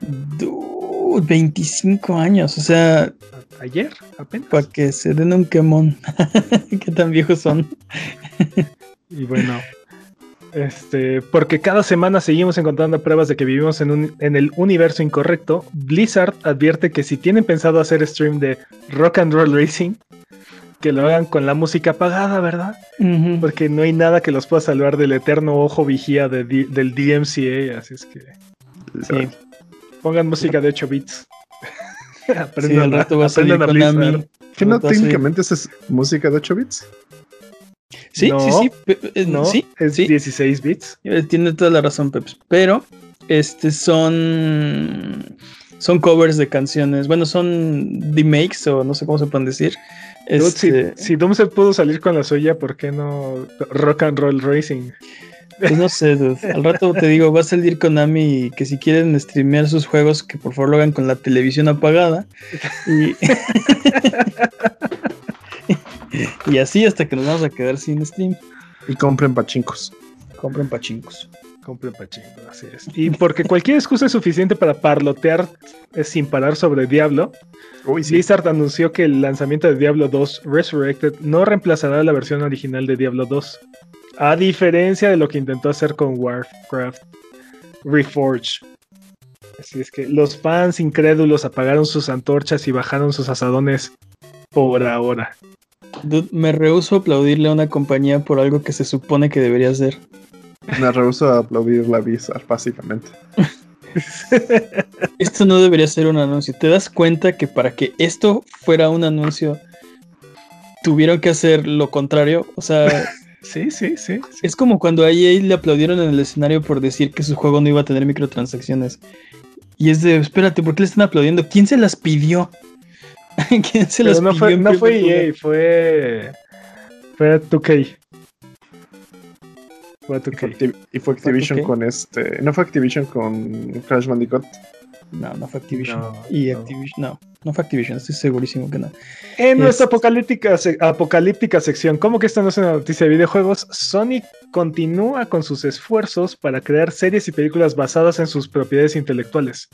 Dude, 25 años, o sea.
Ayer, apenas.
Para que se den un quemón. ¿Qué tan viejos son?
y bueno, este, porque cada semana seguimos encontrando pruebas de que vivimos en, un, en, el universo incorrecto. Blizzard advierte que si tienen pensado hacer stream de Rock and Roll Racing, que lo hagan con la música apagada, ¿verdad? Porque no hay nada que los pueda salvar del eterno ojo vigía de, del DMCA, así es que... Sí. Pongan música de 8 bits.
aprendan, sí, rato va a salir con
¿Que no técnicamente es música de 8 bits?
Sí, sí, sí,
eh, no,
sí,
es 16 bits.
Eh, tiene toda la razón, Peps. Pero, este son. Son covers de canciones. Bueno, son remakes o no sé cómo se pueden decir.
Este... Si, si Doom se pudo salir con la suya, ¿por qué no Rock and Roll Racing?
Pues no sé, dude. Al rato te digo, va a salir Konami que si quieren streamear sus juegos, que por favor lo hagan con la televisión apagada. Y. y así hasta que nos vamos a quedar sin Steam.
Y compren pachincos.
Compren pachincos.
Compren pachincos, así es. Y porque cualquier excusa es suficiente para parlotear sin parar sobre Diablo. Uy, Blizzard anunció que el lanzamiento de Diablo 2 Resurrected no reemplazará la versión original de Diablo 2. A diferencia de lo que intentó hacer con Warcraft. Reforge. Así es que los fans incrédulos apagaron sus antorchas y bajaron sus asadones por ahora.
Me rehuso a aplaudirle a una compañía por algo que se supone que debería hacer.
Me rehuso a aplaudir la Visa, básicamente.
Esto no debería ser un anuncio. ¿Te das cuenta que para que esto fuera un anuncio tuvieron que hacer lo contrario? O sea,
Sí, sí, sí. sí.
es como cuando a EA le aplaudieron en el escenario por decir que su juego no iba a tener microtransacciones. Y es de, espérate, ¿por qué le están aplaudiendo? ¿Quién se las pidió? ¿Quién se
Pero
las
no
pidió?
fue,
en
no fue? EA, fue. Fue 2K. Fue
Y fue,
2K.
Activ- y fue Activision con este. ¿No fue Activision con Crash Bandicoot?
No, no fue Activision.
No,
y
no.
Activision, no, no fue Activision, estoy segurísimo que no.
En nuestra
Es-
apocalíptica, se- apocalíptica sección, ¿cómo que esta no es una noticia de videojuegos? Sony continúa con sus esfuerzos para crear series y películas basadas en sus propiedades intelectuales.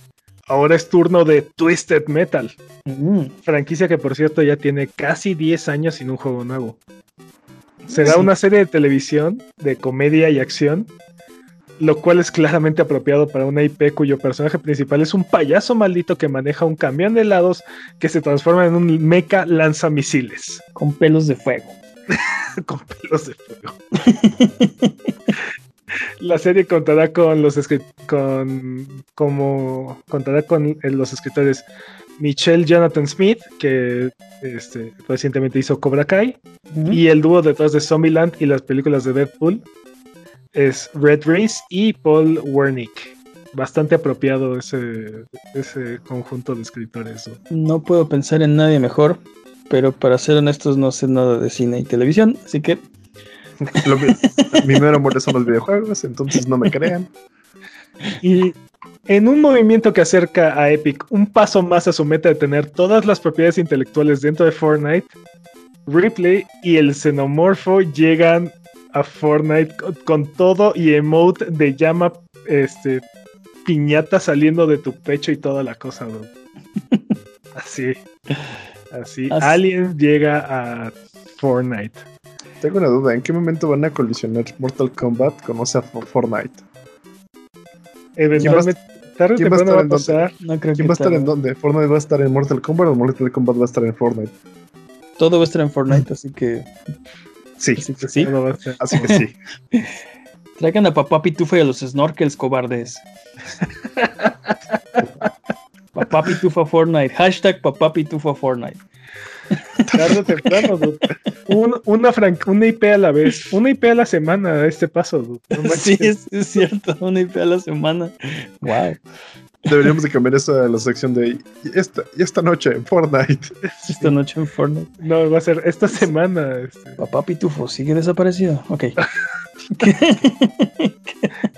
Ahora es turno de Twisted Metal,
Mm,
franquicia que por cierto ya tiene casi 10 años sin un juego nuevo. Será
Sí.
una serie de televisión de comedia y acción, lo cual es claramente apropiado para una IP cuyo personaje principal es un payaso maldito que maneja un camión de helados que se transforma en un mecha lanzamisiles
con pelos de fuego.
con pelos de fuego. La serie contará con los con como contará con eh, los escritores Michelle Jonathan Smith, que este, recientemente hizo Cobra Kai, y el dúo detrás de Zombieland y las películas de Deadpool es Red Race y Paul Wernick. Bastante apropiado ese, ese conjunto de escritores. ¿no?
No puedo pensar en nadie mejor, pero para ser honestos no sé nada de cine y televisión, así que
Lo mi- mero amor son los videojuegos, entonces no me crean.
Y en un movimiento que acerca a Epic un paso más a su meta de tener todas las propiedades intelectuales dentro de Fortnite, Ripley y el Xenomorfo llegan a Fortnite con, con todo y emote de llama este piñata saliendo de tu pecho y toda la cosa, bro. Así. Así.
Así.
Alien llega a Fortnite.
Tengo una duda, ¿en qué momento van a colisionar Mortal Kombat con o sea, For- Fortnite?
Eventualmente, tarde
quién va a
temprano va a
estar en
no creo
¿Quién
que
va a estar
tarde.
en dónde? ¿Fortnite va a estar en Mortal Kombat o Mortal Kombat va a estar en Fortnite?
Todo va a estar en Fortnite, así que,
Sí,
así que sí.
Todo va a ser-
así que sí.
Traigan a Papá Pitufa y a los snorkels cobardes. Papá Pitufa Fortnite. Hashtag Papá Pitufa Fortnite.
Tarde o temprano, dude. Un- una, fran- una IP a la vez, una IP a la semana a este paso, dude. No
Sí, es, es cierto. Una IP a la semana. Wow.
Deberíamos de cambiar eso a la sección de "Y esta, esta noche en Fortnite.
Esta noche en Fortnite.
No, va a ser esta semana. este.
Papá Pitufo sigue desaparecido. Ok.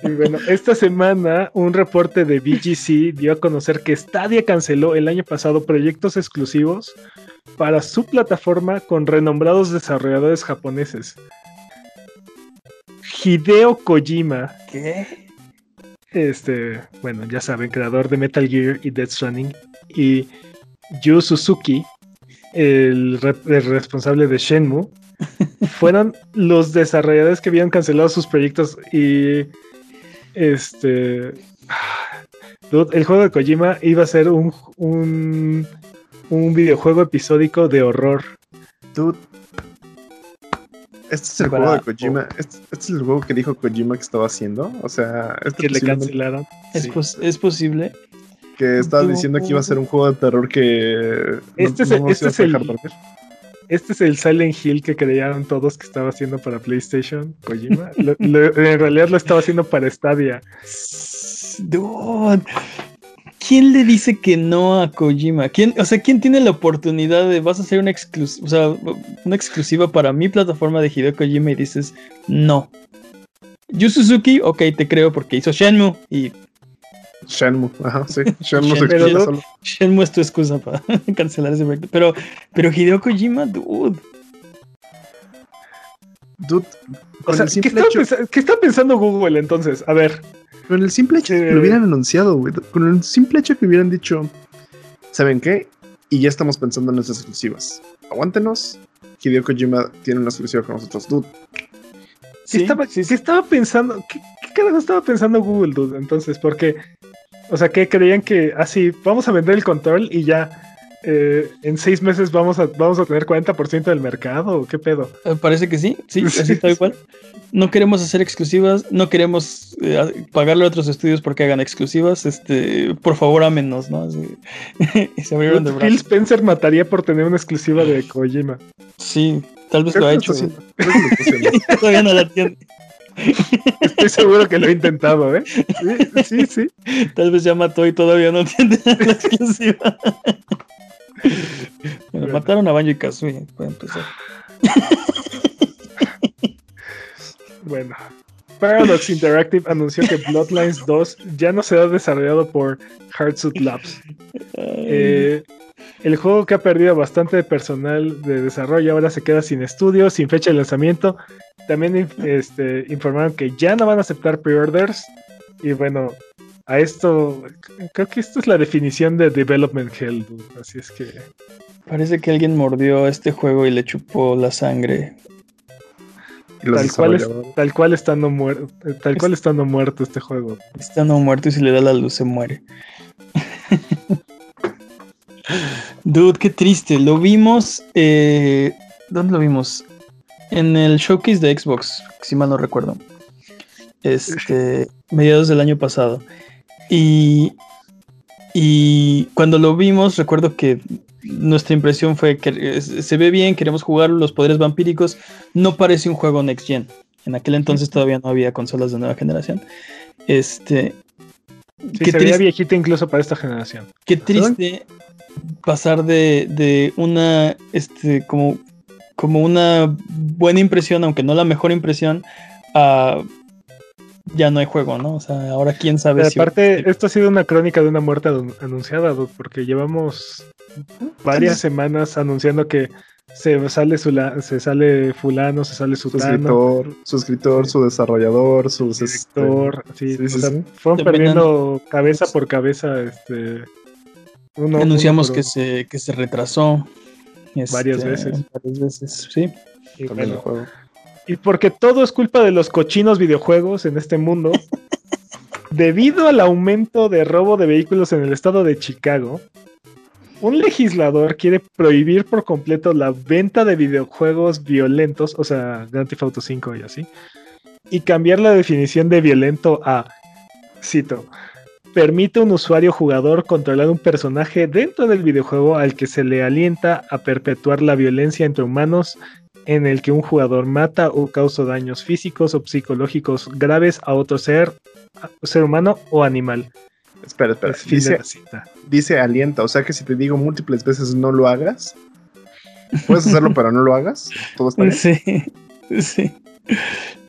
Y bueno, esta semana un reporte de BGC dio a conocer que Stadia canceló el año pasado proyectos exclusivos para su plataforma con renombrados desarrolladores japoneses. Hideo Kojima,
¿Qué?
Este, bueno, ya saben, creador de Metal Gear y Death Stranding, y Yu Suzuki, el, re- el responsable de Shenmue, fueron los desarrolladores que habían cancelado sus proyectos y este el juego de Kojima iba a ser un, un, un videojuego episódico de horror.
Dude. Este es el juego de Kojima. Este, este es el juego que dijo Kojima que estaba haciendo. O sea, este
Que le cancelaron.
¿Es,
Sí.
pos- es posible?
que estaba diciendo que iba a ser un juego de terror que
Este es
no,
el-
no nos
este es el-
dejar dormir.
Este es el Silent Hill que creían todos que estaba haciendo para PlayStation, Kojima. Lo- lo- en realidad lo estaba haciendo para Stadia.
Dude. ¿Quién le dice que no a Kojima? ¿Quién, o sea, ¿quién tiene la oportunidad de vas a hacer una, exclus- o sea, una exclusiva para mi plataforma de Hideo Kojima y dices no? Yu Suzuki, ok, te creo porque hizo Shenmue y
Shenmue, ajá, sí. Shenmue se
Shenmue.
explica
Pero
solo.
Shenmue es tu excusa para cancelar ese proyecto. Pero, pero Hideo Kojima, dude.
Dude,
O sea, ¿qué
hecho,
estaba pensando Google entonces? A ver,
con el simple hecho de que lo hubieran anunciado, güey. Con el simple hecho que hubieran dicho, ¿saben qué? Y ya estamos pensando en nuestras exclusivas. Aguántenos. Hideo Kojima tiene una exclusiva con nosotros, dude.
¿qué,
Sí,
estaba,
sí,
qué estaba pensando? ¿Qué, qué- carajo estaba pensando Google, dude? Entonces, porque, o sea, que creían que así, vamos a vender el control y ya eh, en seis meses vamos a, vamos a tener 40% del mercado, ¿o qué pedo?
Eh, Parece que sí, sí, así tal cual. No queremos hacer exclusivas, no queremos eh, pagarle a otros estudios porque hagan exclusivas. Este, por favor, ámenos, ¿no? Así- y se abrieron de
Phil
brazos.
Spencer mataría por tener una exclusiva de Kojima.
Sí, tal vez lo ha hecho.
haciendo.
Todavía no la tiene.
Estoy seguro que lo he intentado, ¿eh? Sí, sí, sí.
Tal vez ya mató y todavía no tiene la exclusiva. Bueno, mataron a Banjo y Kazooie, para empezar.
Bueno. Paradox Interactive anunció que Bloodlines 2 ya no será desarrollado por Hardsuit Labs. Eh, el juego que ha perdido bastante personal de desarrollo ahora se queda sin estudio, sin fecha de lanzamiento. También este, informaron que ya no van a aceptar pre-orders. Y bueno, a esto, creo que esto es la definición de Development Hell. dude. Así es que
Parece que alguien mordió este juego y le chupó la sangre.
Tal cual, es- tal cual estando muerto, tal cual estando muerto este juego.
Está no muerto y si le da la luz se muere. Dude, qué triste. Lo vimos. eh, ¿Dónde lo vimos? En el showcase de Xbox, si mal no recuerdo. Este, mediados del año pasado. Y, y cuando lo vimos, recuerdo que nuestra impresión fue que se ve bien, queremos jugar los poderes vampíricos. No parece un juego next gen. En aquel entonces todavía no había consolas de nueva generación. Este,
Sí, se veía viejito incluso para esta generación.
Qué triste pasar de, de una, este, como, como una buena impresión, aunque no la mejor impresión, a ya no hay juego, ¿no? O sea, ahora quién sabe
Pero
si...
aparte, esto ha sido una crónica de una muerte anu- anunciada, Doc, porque llevamos varias semanas anunciando que se sale, sula- se sale fulano, se sale
Su escritor, su escritor, su desarrollador, sus este,
director, sí,
sí,
o
sí,
sea,
sí.
fueron
Terminan-
perdiendo cabeza por cabeza, este, uno-
anunciamos
uno
que se, que se retrasó.
Varias
este,
veces.
Varias veces, sí.
y
también el juego.
Y porque todo es culpa de los cochinos videojuegos en este mundo, debido al aumento de robo de vehículos en el estado de Chicago, un legislador quiere prohibir por completo la venta de videojuegos violentos, o sea, Grand Theft Auto 5 y así, y cambiar la definición de violento a, cito, permite a un usuario jugador controlar un personaje dentro del videojuego al que se le alienta a perpetuar la violencia entre humanos en el que un jugador mata o causa daños físicos o psicológicos graves a otro ser, ser humano o animal.
Espera, espera.
Es
Dice, dice alienta, o sea que si te digo múltiples veces no lo hagas, puedes hacerlo pero no lo hagas. Todo está bien.
Sí, sí.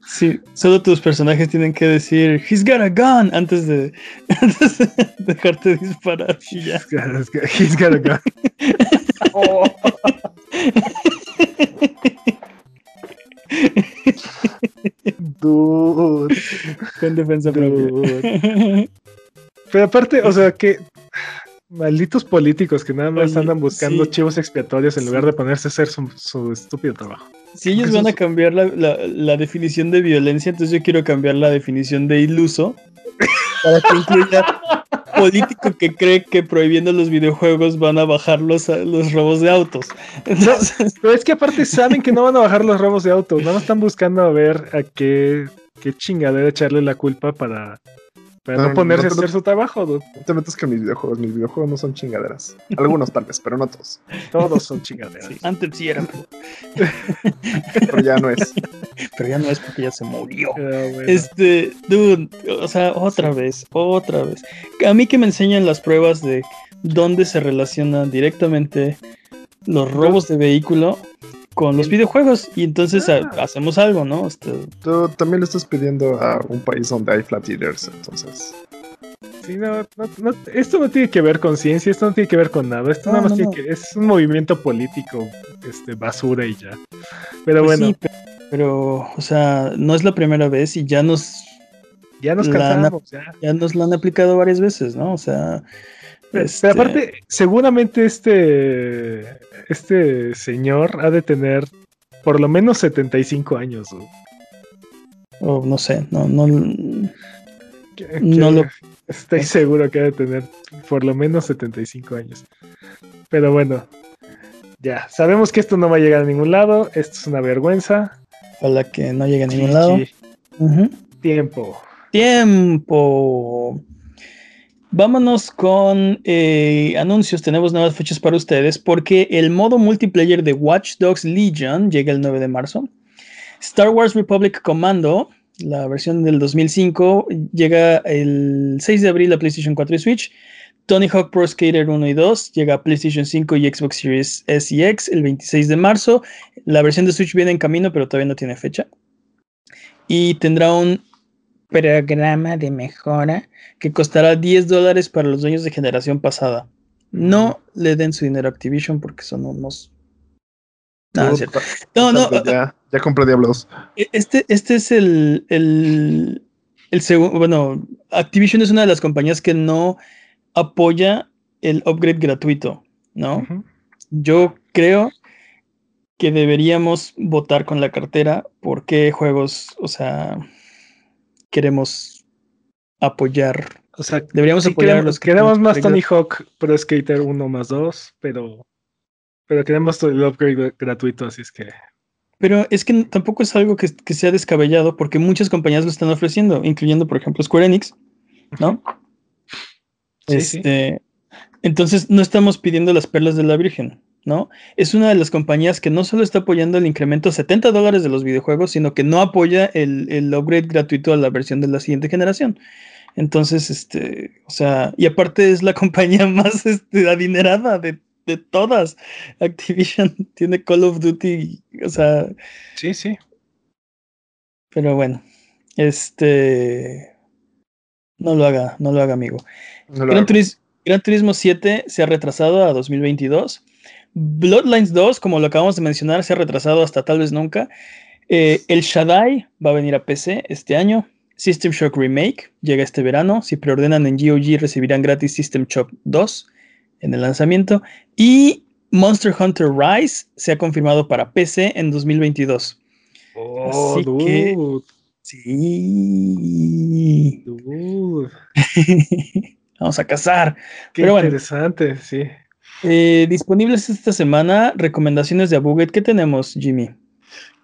Sí, solo tus personajes tienen que decir He's got a gun antes de, antes de dejarte disparar y ya.
He's got a gun. Oh. Dude.
Con defensa propia.
Pero aparte, o sea, que malditos políticos que nada más
Oye,
andan buscando
sí.
chivos expiatorios en
Sí.
lugar de ponerse a hacer su, su estúpido trabajo.
Si ellos van a cambiar la, la- la definición de violencia, entonces yo quiero cambiar la definición de iluso para que incluya político que cree que prohibiendo los videojuegos van a bajar los, los robos de autos. Entonces,
Pero es que aparte saben que no van a bajar los robos de autos, más están buscando a ver a qué, qué chingadera echarle la culpa para, para no ponerse
no te
a hacer su trabajo. dude.
No te metas con mis videojuegos. Mis videojuegos no son chingaderas. Algunos tal vez, pero no todos.
Todos son chingaderas.
sí, antes sí era, pero,
Pero ya no es.
pero ya no es porque ya se murió.
Ah, bueno.
Este, dude, o sea, otra vez, otra vez. A mí que me enseñan las pruebas de dónde se relacionan directamente los robos de vehículo con los videojuegos y entonces
Ah.
hacemos algo, ¿no? Este,
Tú también le estás pidiendo a un país donde hay flat eaters, entonces.
Sí, no, no- no- esto no tiene que ver con ciencia, esto no tiene que ver con nada, esto
No,
nada más
no,
tiene
no.
que es un movimiento político, este, basura y ya. Pero
pues
bueno,
sí, pe- pero, o sea, no es la primera vez y ya nos,
ya nos cansamos, ya.
ya nos lo han aplicado varias veces, ¿no? O sea,
Pero,
este,
pero aparte, seguramente este, este señor ha de tener por lo menos 75 años.
o no sé, no, no, No lo-
Estoy seguro que debe tener por lo menos 75 años. Pero bueno, ya, sabemos que esto no va a llegar a ningún lado, esto es una vergüenza.
Ojalá que no llegue a ningún lado.
Tiempo.
Tiempo. Vámonos con eh, anuncios. Tenemos nuevas fechas para ustedes porque el modo multiplayer de Watch Dogs Legion llega el 9 de marzo. Star Wars Republic Commando, la versión del 2005, llega el 6 de abril a PlayStation 4 y Switch. Tony Hawk Pro Skater 1 y 2 llega a PlayStation 5 y Xbox Series S y X el 26 de marzo. La versión de Switch viene en camino, pero todavía no tiene fecha. Y tendrá un programa de mejora que costará 10 dólares para los dueños de generación pasada. No le den su dinero a Activision porque son unos... No, es cierto. no, no,
Ya, ya compré Diablos.
e- este, este es el, el, el segundo, bueno, Activision es una de las compañías que no apoya el upgrade gratuito, ¿no? Yo creo que deberíamos votar con la cartera por qué juegos, o sea, queremos apoyar.
O sea,
Deberíamos
sí
apoyar a
queremos,
los que
queremos más. Tony Hawk Pro Skater 1 más 2, pero, pero queremos todo el upgrade gratuito, así es que.
Pero es que tampoco es algo que, que sea descabellado porque muchas compañías lo están ofreciendo, incluyendo, por ejemplo, Square Enix, ¿no?
Sí, sí.
Este, Entonces, no estamos pidiendo las perlas de la Virgen, ¿no? Es una de las compañías que no solo está apoyando el incremento a 70 dólares de los videojuegos, sino que no apoya el, el upgrade gratuito a la versión de la siguiente generación. Entonces, este, o sea, y aparte es la compañía más este, adinerada de, de todas. Activision tiene Call of Duty, o sea,
Sí, sí.
pero bueno, este, no lo haga, no lo haga, amigo.
No lo
Gran,
hago.
Gran Turismo 7 se ha retrasado a 2022. Bloodlines 2, como lo acabamos de mencionar, se ha retrasado hasta tal vez nunca. Eh, el Shaddai va a venir a PC este año. System Shock Remake llega este verano. Si preordenan en GOG recibirán gratis System Shock 2 en el lanzamiento. Y Monster Hunter Rise se ha confirmado para PC en 2022.
Oh,
Así que-
dude,
Sí.
dude.
Vamos a cazar.
Qué
Pero bueno.
interesante, sí.
Eh, disponibles esta semana, recomendaciones de Abuget. ¿Qué tenemos, Jimmy?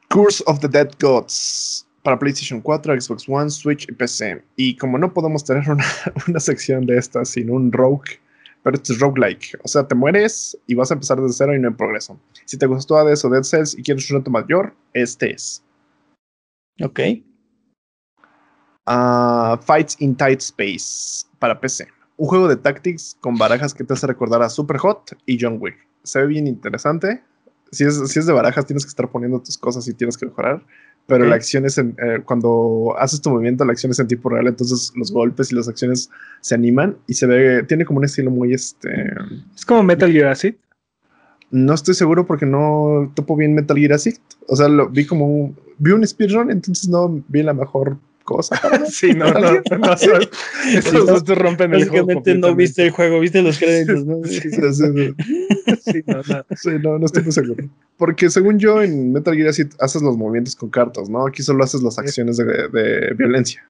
Curse of the Dead Gods para PlayStation 4, Xbox One, Switch y PC. Y como no podemos tener una, una sección de estas sin un rogue, pero este es roguelike. O sea, te mueres y vas a empezar desde cero y no hay progreso. Si te gustó Hades o Dead Cells y quieres un reto mayor, este es.
Ok.
Ah, Fights in Tight Space para PC. Un juego de tactics con barajas que te hace recordar a Super Hot y John Wick. Se ve bien interesante. Si es, si es de barajas, tienes que estar poniendo tus cosas y tienes que mejorar. Pero
Ok.
la acción es en, eh, cuando haces tu movimiento, la acción es en tiempo real. Entonces los golpes y las acciones se animan y se ve. Tiene como un estilo muy este.
Es como Metal Gear Acid.
No estoy seguro porque no topo bien Metal Gear Acid. O sea, lo vi como un. Vi un speedrun, entonces no vi la mejor cosa.
Sí, no, no, no,
Sí.
son- esos dos te rompen el juego.
Básicamente no viste el juego, viste los créditos, ¿no?
Sí,
Sí, sí, sí.
No, no.
Sí, no, no estoy muy seguro. Porque según yo, en Metal Gear Acid haces los movimientos con cartas, ¿no? Aquí solo haces las acciones de, de violencia.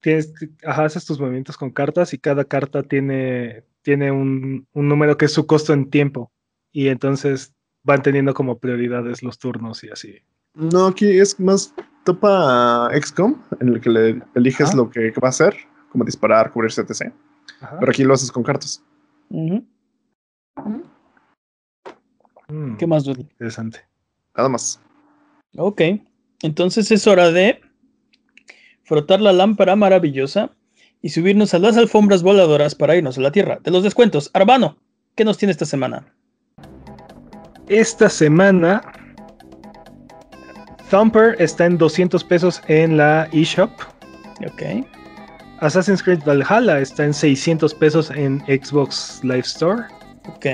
Tienes, ajá, haces tus movimientos con cartas y cada carta tiene, tiene un, un número que es su costo en tiempo. Y entonces van teniendo como prioridades los turnos y así.
No, aquí es más topa XCOM, en el que le eliges
Ajá.
lo que, va a hacer, como disparar, cubrirse, etc.
Ajá.
Pero aquí lo haces con cartas.
Mm,
¿Qué más, dude?
Interesante.
Nada más.
Ok. Entonces es hora de frotar la lámpara maravillosa y subirnos a las alfombras voladoras para irnos a la tierra de los descuentos. Arbano, ¿qué nos tiene esta semana?
Esta semana, Thumper está en 200 pesos en la eShop.
Ok.
Assassin's Creed Valhalla está en 600 pesos en Xbox Live Store.
Ok.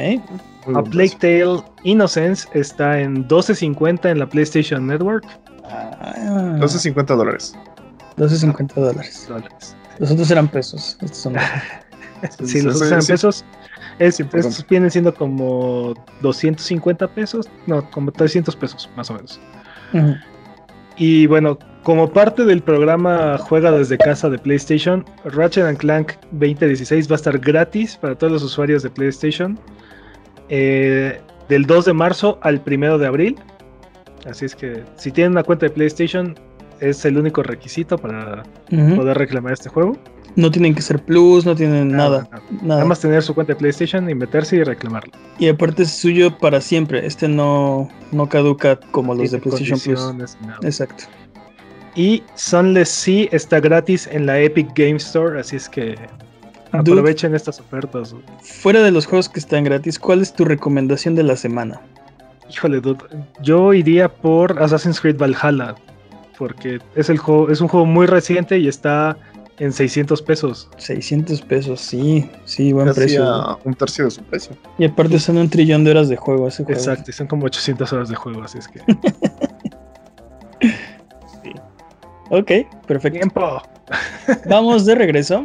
A Plague. Tale Innocence está en 12.50 en la PlayStation Network.
Ah,
12.50 dólares.
12.50 dólares.
Dólares.
Los otros eran pesos. Estos son
Si los
sí,
usan
sí.
pesos, es-
Sí,
estos vienen siendo como 250 pesos, no, como 300 pesos más o menos. Y bueno, como parte del programa Juega desde casa de PlayStation, Ratchet Clank 2016 va a estar gratis para todos los usuarios de PlayStation eh, del 2 de marzo al 1 de abril. Así es que si tienen una cuenta de PlayStation es el único requisito para poder reclamar este juego.
No tienen que ser plus, no tienen nada,
nada, más tener su cuenta de PlayStation y meterse y reclamarlo.
Y aparte es suyo para siempre. Este no, no caduca como los de PlayStation Plus. Exacto.
Y Sunless Sea está gratis en la Epic Game Store, así es que aprovechen estas ofertas.
Fuera de los juegos que están gratis, ¿cuál es tu recomendación de la semana?
Híjole, yo iría por Assassin's Creed Valhalla, porque es, el juego, es un juego muy reciente y está en 600 pesos.
600 pesos, sí, sí, buen precio.
Un tercio de su precio.
Y aparte son un trillón de horas de juego ese juego.
Exacto, son como 800 horas de juego, así es que...
Ok, perfecto. Tiempo. Vamos de regreso.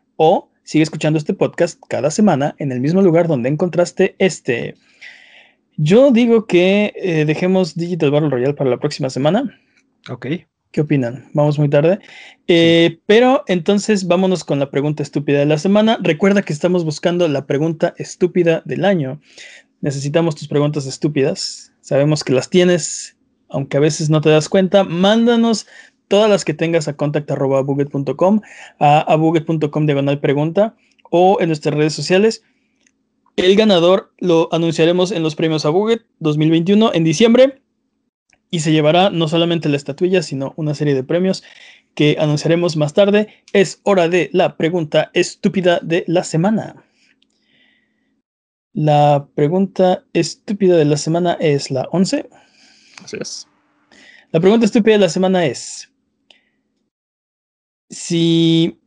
O sigue escuchando este podcast cada semana en el mismo lugar donde encontraste este. Yo digo que eh, dejemos Digital Battle Royale para la próxima semana.
Ok.
¿Qué opinan? Vamos muy tarde. Eh, pero entonces vámonos con la pregunta estúpida de la semana. Recuerda que estamos buscando la pregunta estúpida del año. Necesitamos tus preguntas estúpidas. Sabemos que las tienes aunque a veces no te das cuenta, mándanos todas las que tengas a contact.buget.com, a, a buget.com diagonal pregunta o en nuestras redes sociales. El ganador lo anunciaremos en los premios a Buget 2021 en diciembre y se llevará no solamente la estatuilla, sino una serie de premios que anunciaremos más tarde. Es hora de la pregunta estúpida de la semana. La pregunta estúpida de la semana es la 11.
Así es.
La pregunta estúpida de la semana es, si,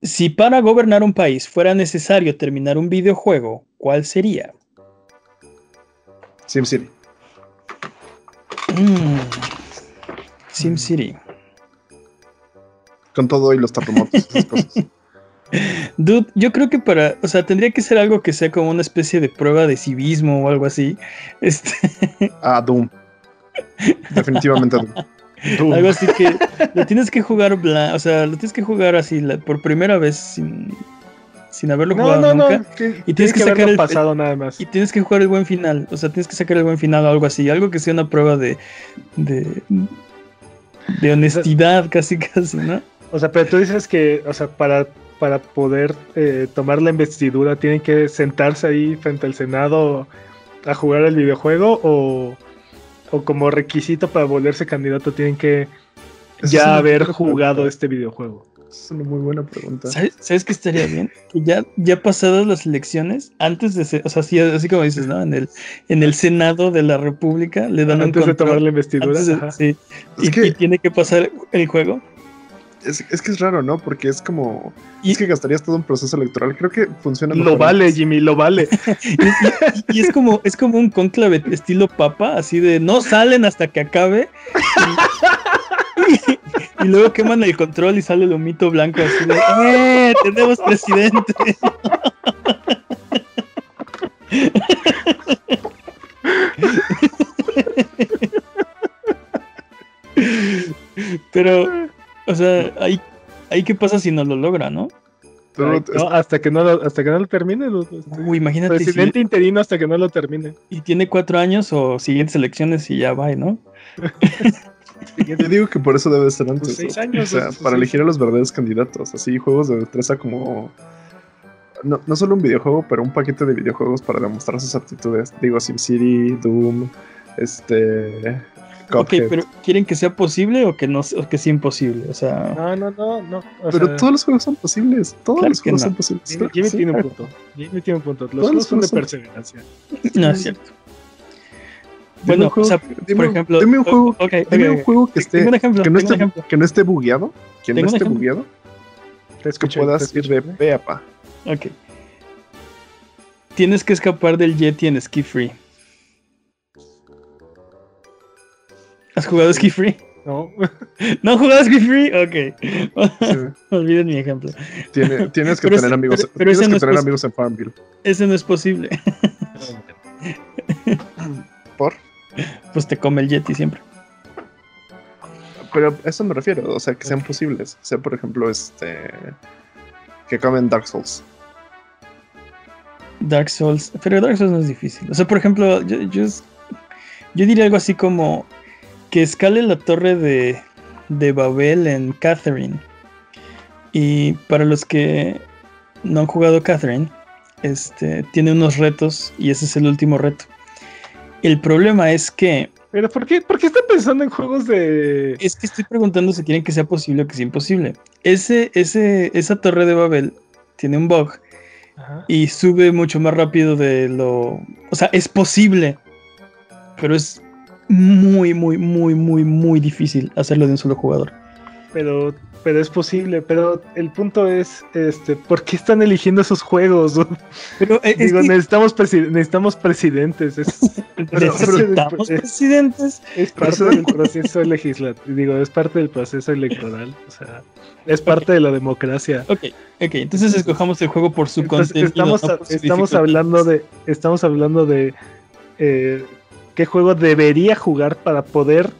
si para gobernar un país fuera necesario terminar un videojuego, ¿cuál sería?
SimCity.
Mm, SimCity.
Con todo y los terremotos, esas cosas.
Dude, yo creo que para, o sea, tendría que ser algo que sea como una especie de prueba de civismo o algo así. Este.
Ah, Doom. Definitivamente.
Algo así que lo tienes que jugar, o sea, lo tienes que jugar así por primera vez sin, sin haberlo jugado nunca.
y tienes que, sacar el pasado nada más.
Y tienes que jugar el buen final, o sea, tienes que sacar el buen final o algo así, algo que sea una prueba de de, de honestidad casi casi, ¿no?
O sea, pero tú dices que, o sea, para para poder eh, tomar la investidura tienen que sentarse ahí frente al Senado a jugar el videojuego o o como requisito para volverse candidato tienen que ya haber jugado este videojuego?
Es una muy buena pregunta.
¿Sabes, qué estaría bien? Que ya, ya pasadas las elecciones, antes de ser, o sea, así, como dices, ¿no? En el, en el Senado de la República le dan
antes de tomar la investidura.
sí. y, tiene que pasar el juego
es, es, que es raro, ¿no? Porque es como. Y, es que gastarías todo un proceso electoral. Creo que funciona.
Lo vale, Jimmy, lo vale.
y, es como, es como un conclave estilo papa, así de no salen hasta que acabe. Y, luego queman el control y sale el humito blanco así de ¡Eh! ¡Tenemos presidente! Pero o sea, ahí, ahí qué pasa si no lo logra, ¿no?
hasta que no lo, hasta que no lo termine.
Uy, imagínate.
Presidente interino hasta que no lo termine.
Y tiene cuatro años o siguientes elecciones y ya va, ¿no?
Te digo que por eso debe ser antes. Seis años, o sea, para elegir a los verdaderos candidatos. Así, juegos de destreza como. No, no solo un videojuego, pero un paquete de videojuegos para demostrar sus aptitudes. Digo, SimCity, Doom, este.
Ok, pero ¿quieren que sea posible o que no o que sea imposible? O sea.
No, no, no, no.
pero todos los juegos son posibles. Todos los juegos son posibles.
Jimmy, tiene un punto. Jimmy tiene un punto. Los juegos son de perseverancia.
No, es cierto. Bueno,
juego,
o sea,
dime
por ejemplo.
dime un juego, dime un juego que esté,
ejemplo,
que no esté,
ejemplo.
que no esté bugueado, que no esté bugueado, que puedas ir de
escucho.
pe a pa.
Ok. Tienes que escapar del Yeti en Ski Free. ¿Has jugado Ski Free?
No,
¿No has jugado Ski Free? Ok.
Sí.
Olviden mi ejemplo.
Tiene- tienes que
Pero
tener amigos,
pero- pero
tienes
no
que tener amigos en Farmville.
Ese no es posible.
¿Por?
Pues te come el Yeti siempre.
Pero a eso me refiero, o sea, que sean posibles. O sea, por ejemplo, este. Que comen Dark Souls.
Dark Souls. Pero Dark Souls no es difícil. O sea, por ejemplo, yo, yo, yo diría algo así como que escale la torre de, de Babel en Catherine. Y para los que no han jugado Catherine, este, tiene unos retos y ese es el último reto. El problema es que
pero ¿por qué, ¿por qué está pensando en juegos de...?
es que estoy preguntando si quieren que sea posible o que sea imposible. Ese, ese, esa torre de Babel tiene un bug
Ajá.
y sube mucho más rápido de lo. O sea, es posible, pero es muy, muy, muy, muy, muy difícil hacerlo de un solo jugador.
Pero, pero es posible, pero el punto es, este, ¿por qué están eligiendo esos juegos?
Pero eh, es
Digo,
que
necesitamos, presi- necesitamos presidentes, es,
necesitamos presidentes.
es parte del proceso legislativo, digo, es parte del proceso electoral, o sea, es parte de la democracia.
Ok, ok, entonces escojamos el juego por su
Entonces,
contenido.
estamos,
no por su
estamos hablando de, estamos hablando de eh, qué juego debería jugar para poder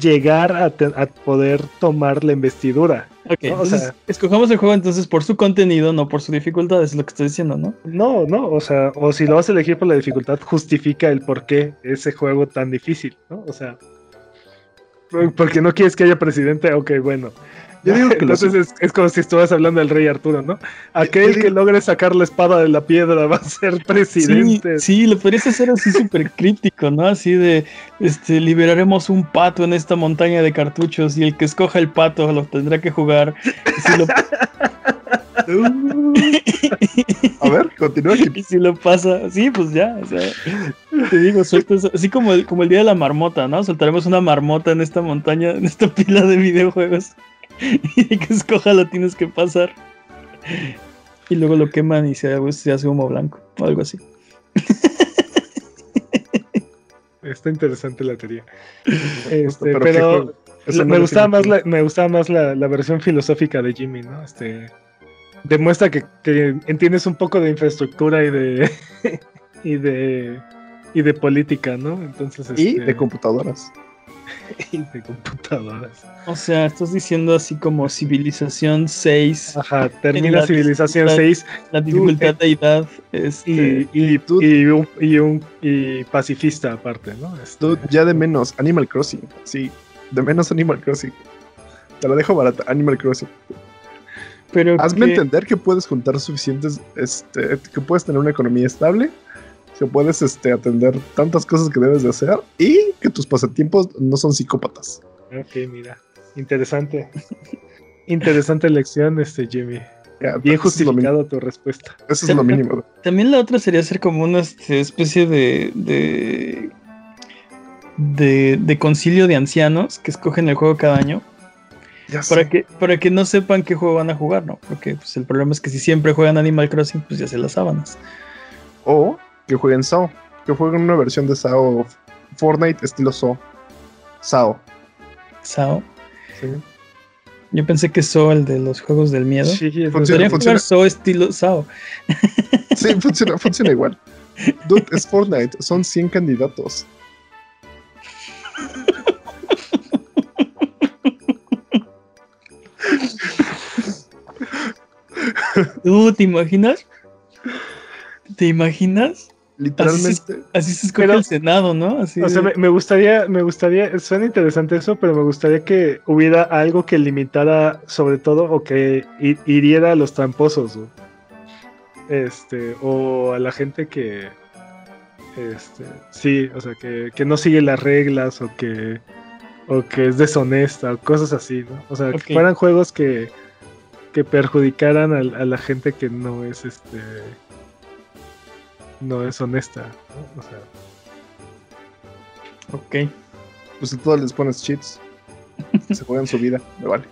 llegar a, te- a poder tomar la investidura.
Ok,
¿no? O sea-
escojamos el juego entonces por su contenido, no por su dificultad, es lo que estoy diciendo, ¿no?
No, no, o sea, o si lo vas a elegir por la dificultad, justifica el por qué ese juego tan difícil, ¿no? O sea, por- porque no quieres que haya presidente, ok, bueno.
Yo digo que
Entonces es, es como si estuvieras hablando del rey Arturo, ¿no? Aquel
digo-
que logre sacar la espada de la piedra va a ser
Sí,
presidente.
sí, lo podrías hacer así súper críptico, ¿no? Así de, este, liberaremos un pato en esta montaña de cartuchos y el que escoja el pato lo tendrá que jugar. Y si lo,
A ver, continúa
y si lo pasa, sí, pues ya, o sea, te digo, sueltas, así como el, como el día de la marmota, ¿no? Soltaremos una marmota en esta montaña, en esta pila de videojuegos y que escoja lo tienes que pasar. Y luego lo queman y se, se hace humo blanco o algo así.
Está interesante la teoría. Este,
Pero
me, gustaba más la, me gustaba más la, la versión filosófica de Jimmy, ¿no? Este demuestra que, que entiendes un poco de infraestructura y de y de y de política, ¿no? Entonces
Y
este,
de computadoras.
y de computadoras.
O sea, estás diciendo así como civilización 6,
Ajá, termina
la
Civilización
dificultad-
6
la dificultad de edad. Este,
y, y,
tú-
y un, y un y pacifista aparte, ¿no? Este,
Tú, ya de menos, Animal Crossing. Sí, de menos Animal Crossing. Te la dejo barata, Animal Crossing.
pero
Hazme
que-
entender que puedes juntar suficientes, este, que puedes tener una economía estable, que puedes este, atender tantas cosas que debes de hacer y que tus pasatiempos no son psicópatas.
Ok, mira. Interesante. Interesante lección, este Jimmy. Bien justificado tu respuesta.
Eso es lo mínimo.
También la otra sería hacer como una este, especie de, de, de, de concilio de ancianos que escogen el juego cada año
Ya sé.
para que, para que no sepan qué juego van a jugar, ¿no? Porque pues, el problema es que si siempre juegan Animal Crossing, pues ya se las sábanas.
O que jueguen SAO. Que jueguen una versión de SAO Fortnite estilo SAO. SAO.
Sao.
¿sí?
Yo pensé que So, el de los juegos del miedo.
Sí,
Funciona,
Podrían
funciona.
jugar So estilo Sao.
Sí, funciona, funciona igual. Dude, es Fortnite. Son 100 candidatos.
¿Tú te imaginas? ¿Te imaginas?
Literalmente.
Así se escoge
Pero-
el Senado, ¿no? Así
O sea, me, me gustaría, me gustaría, suena interesante eso, pero me gustaría que hubiera algo que limitara sobre todo o que hi- hiriera a los tramposos. ¿no? Este, o a la gente que, este, sí, o sea, que, que no sigue las reglas o que, o que es deshonesta o cosas así, ¿no? O sea, que fueran juegos que, que perjudicaran a, la gente que no es, este, no es honesta, ¿no? O sea,
Ok.
Pues a todos les pones cheats. Se juegan su vida, me vale.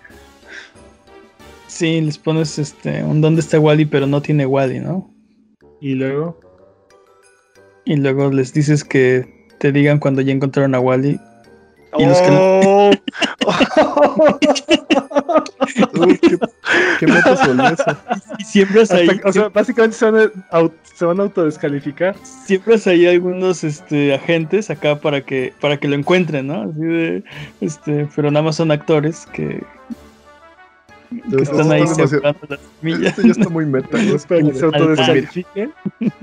Sí, les pones este un dónde está Wally, pero no tiene Wally, ¿no?
Y luego.
Y luego les dices que te digan cuando ya encontraron a Wally. Y los que
¡Oh!
Uy, ¿qué, qué metas son eso?
Y siembras ahí,
Hasta- o sea, básicamente se van, a, au- se van a autodescalificar.
siembras ahí algunos este, agentes acá para que, para que lo encuentren, ¿no? Así de, este, pero nada más son actores que, que están ahí sembrando las semillas.
Esto ya está muy meta. ya es
Para que se
de-
autodescalifiquen.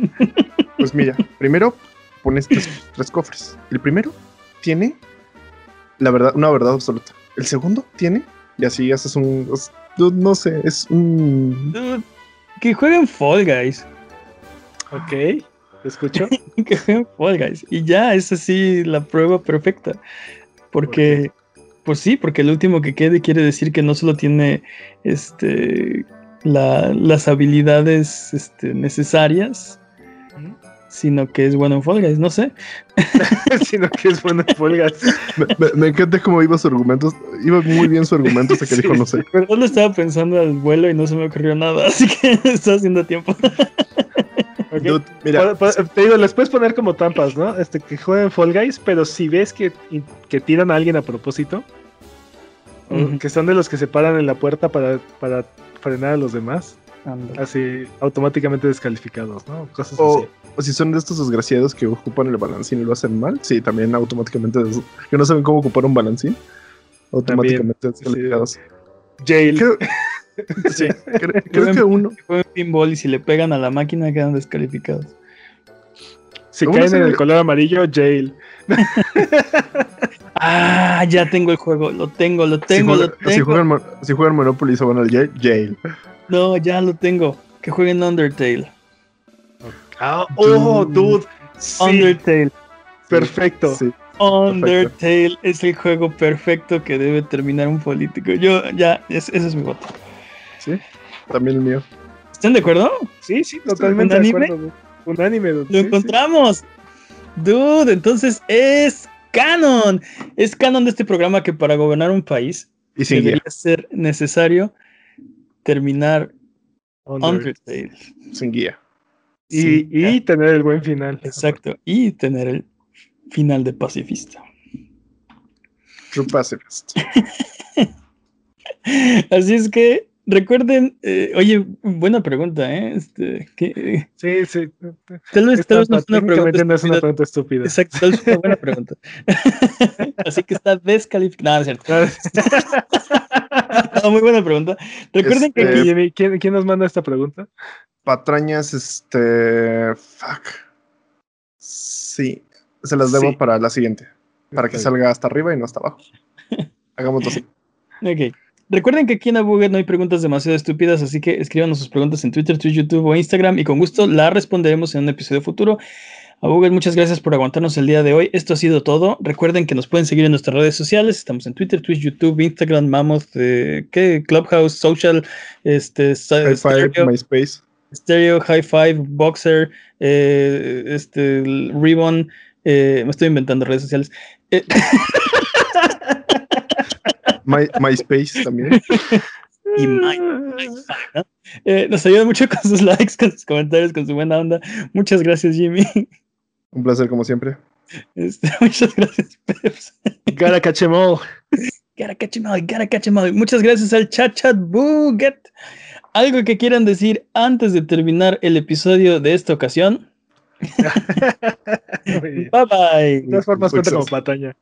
Pues mira, primero pones tres, tres cofres. El primero tiene la verdad, una verdad absoluta. El segundo tiene, y así haces un. no, sé, es un.
Dude, Que jueguen Fall Guys.
Ok, ¿te escucho?
Que jueguen Fall Guys. Y ya, es así la prueba perfecta. Porque, pues sí, porque el último que quede quiere decir que no solo tiene este la- las habilidades este, necesarias, sino que es bueno en Fall Guys, no sé.
Sino que es bueno en Folgas.
Me, me- me encanta cómo iba su argumento. Iba muy bien su argumento hasta que
Sí,
dijo no sé.
Perdón, lo estaba pensando al vuelo y no se me ocurrió nada, así que está haciendo tiempo.
Ok.
Dude, mira,
po- te digo, les puedes poner como trampas, ¿no? Este, que jueguen Fall Guys, pero si ves que, que tiran a alguien a propósito, que son de los que se paran en la puerta para, para frenar a los demás, Así automáticamente descalificados, ¿no? Cosas
o,
así.
o si son de estos desgraciados que ocupan el balancín y lo hacen mal, sí, también automáticamente. des- que no saben cómo ocupar un balancín, automáticamente descalificados.
Jail.
Creo, sí, creo, creo que uno.
Que jueguen pinball y si le pegan a la máquina quedan descalificados.
Si caen
se
en el color amarillo, jail.
Ah, ya tengo el juego, lo tengo, lo
Si,
tengo,
juega-
lo
si
tengo.
juegan, Mo- si juegan Monopoly y se van al jail, jail.
No, ya lo tengo. Que jueguen Undertale.
Ah, oh, dude. Sí,
Undertale.
perfecto.
Sí.
Undertale es el juego perfecto que debe terminar un político. Yo, ya, es- ese es mi voto.
Sí, también el mío.
¿Están de acuerdo?
Sí, sí, totalmente de
¿Unánime?
acuerdo. dude. Unánime, dude.
Lo
Sí, sí.
encontramos. Dude, entonces es canon. Es canon de este programa que para gobernar un país
Y
debería ser necesario terminar
Under.
Undertale.
Sin guía.
Y, y tener el buen final.
Exacto. Y tener el final de pacifista.
True Pacifist.
Así es que recuerden, eh, oye, buena pregunta, ¿eh? Este, que-
Sí, sí.
tal vez, tal vez no es una pregunta
no es una
estúpida.
pregunta estúpida.
Exacto, tal vez es una buena pregunta. Así que está descalificado. No, es cierto. No, muy buena pregunta. Recuerden que
Este,
aquí
Jimmy, ¿quién, quién nos manda esta pregunta?
Patrañas, este. Fuck. Sí. Se las debo
Sí.
para la siguiente. Para que salga hasta arriba y no hasta abajo. Hagámoslo así.
Ok. Recuerden que aquí en Abuget no hay preguntas demasiado estúpidas, así que escríbanos sus preguntas en Twitter, Twitch, YouTube o Instagram y con gusto las responderemos en un episodio futuro. Abuget, muchas gracias por aguantarnos el día de hoy. Esto ha sido todo. Recuerden que nos pueden seguir en nuestras redes sociales. Estamos en Twitter, Twitch, YouTube, Instagram, Mammoth, eh, ¿qué? Clubhouse, Social, este,
High five, MySpace.
Stereo, High Five, Boxer, eh, este, Ribbon. eh, me estoy inventando redes sociales.
My- MySpace también.
y My- ¿no? Eh, nos ayuda mucho con sus likes, con sus comentarios, con su buena onda. Muchas gracias, Jimmy.
Un placer, como siempre.
Este, muchas gracias, Peps.
Gotta catch 'em all.
Gotta catch gotta catch him out. Muchas gracias al chat chat buget. Algo que quieran decir antes de terminar el episodio de esta ocasión. Bye bye.
De todas formas, cuenta como pataña.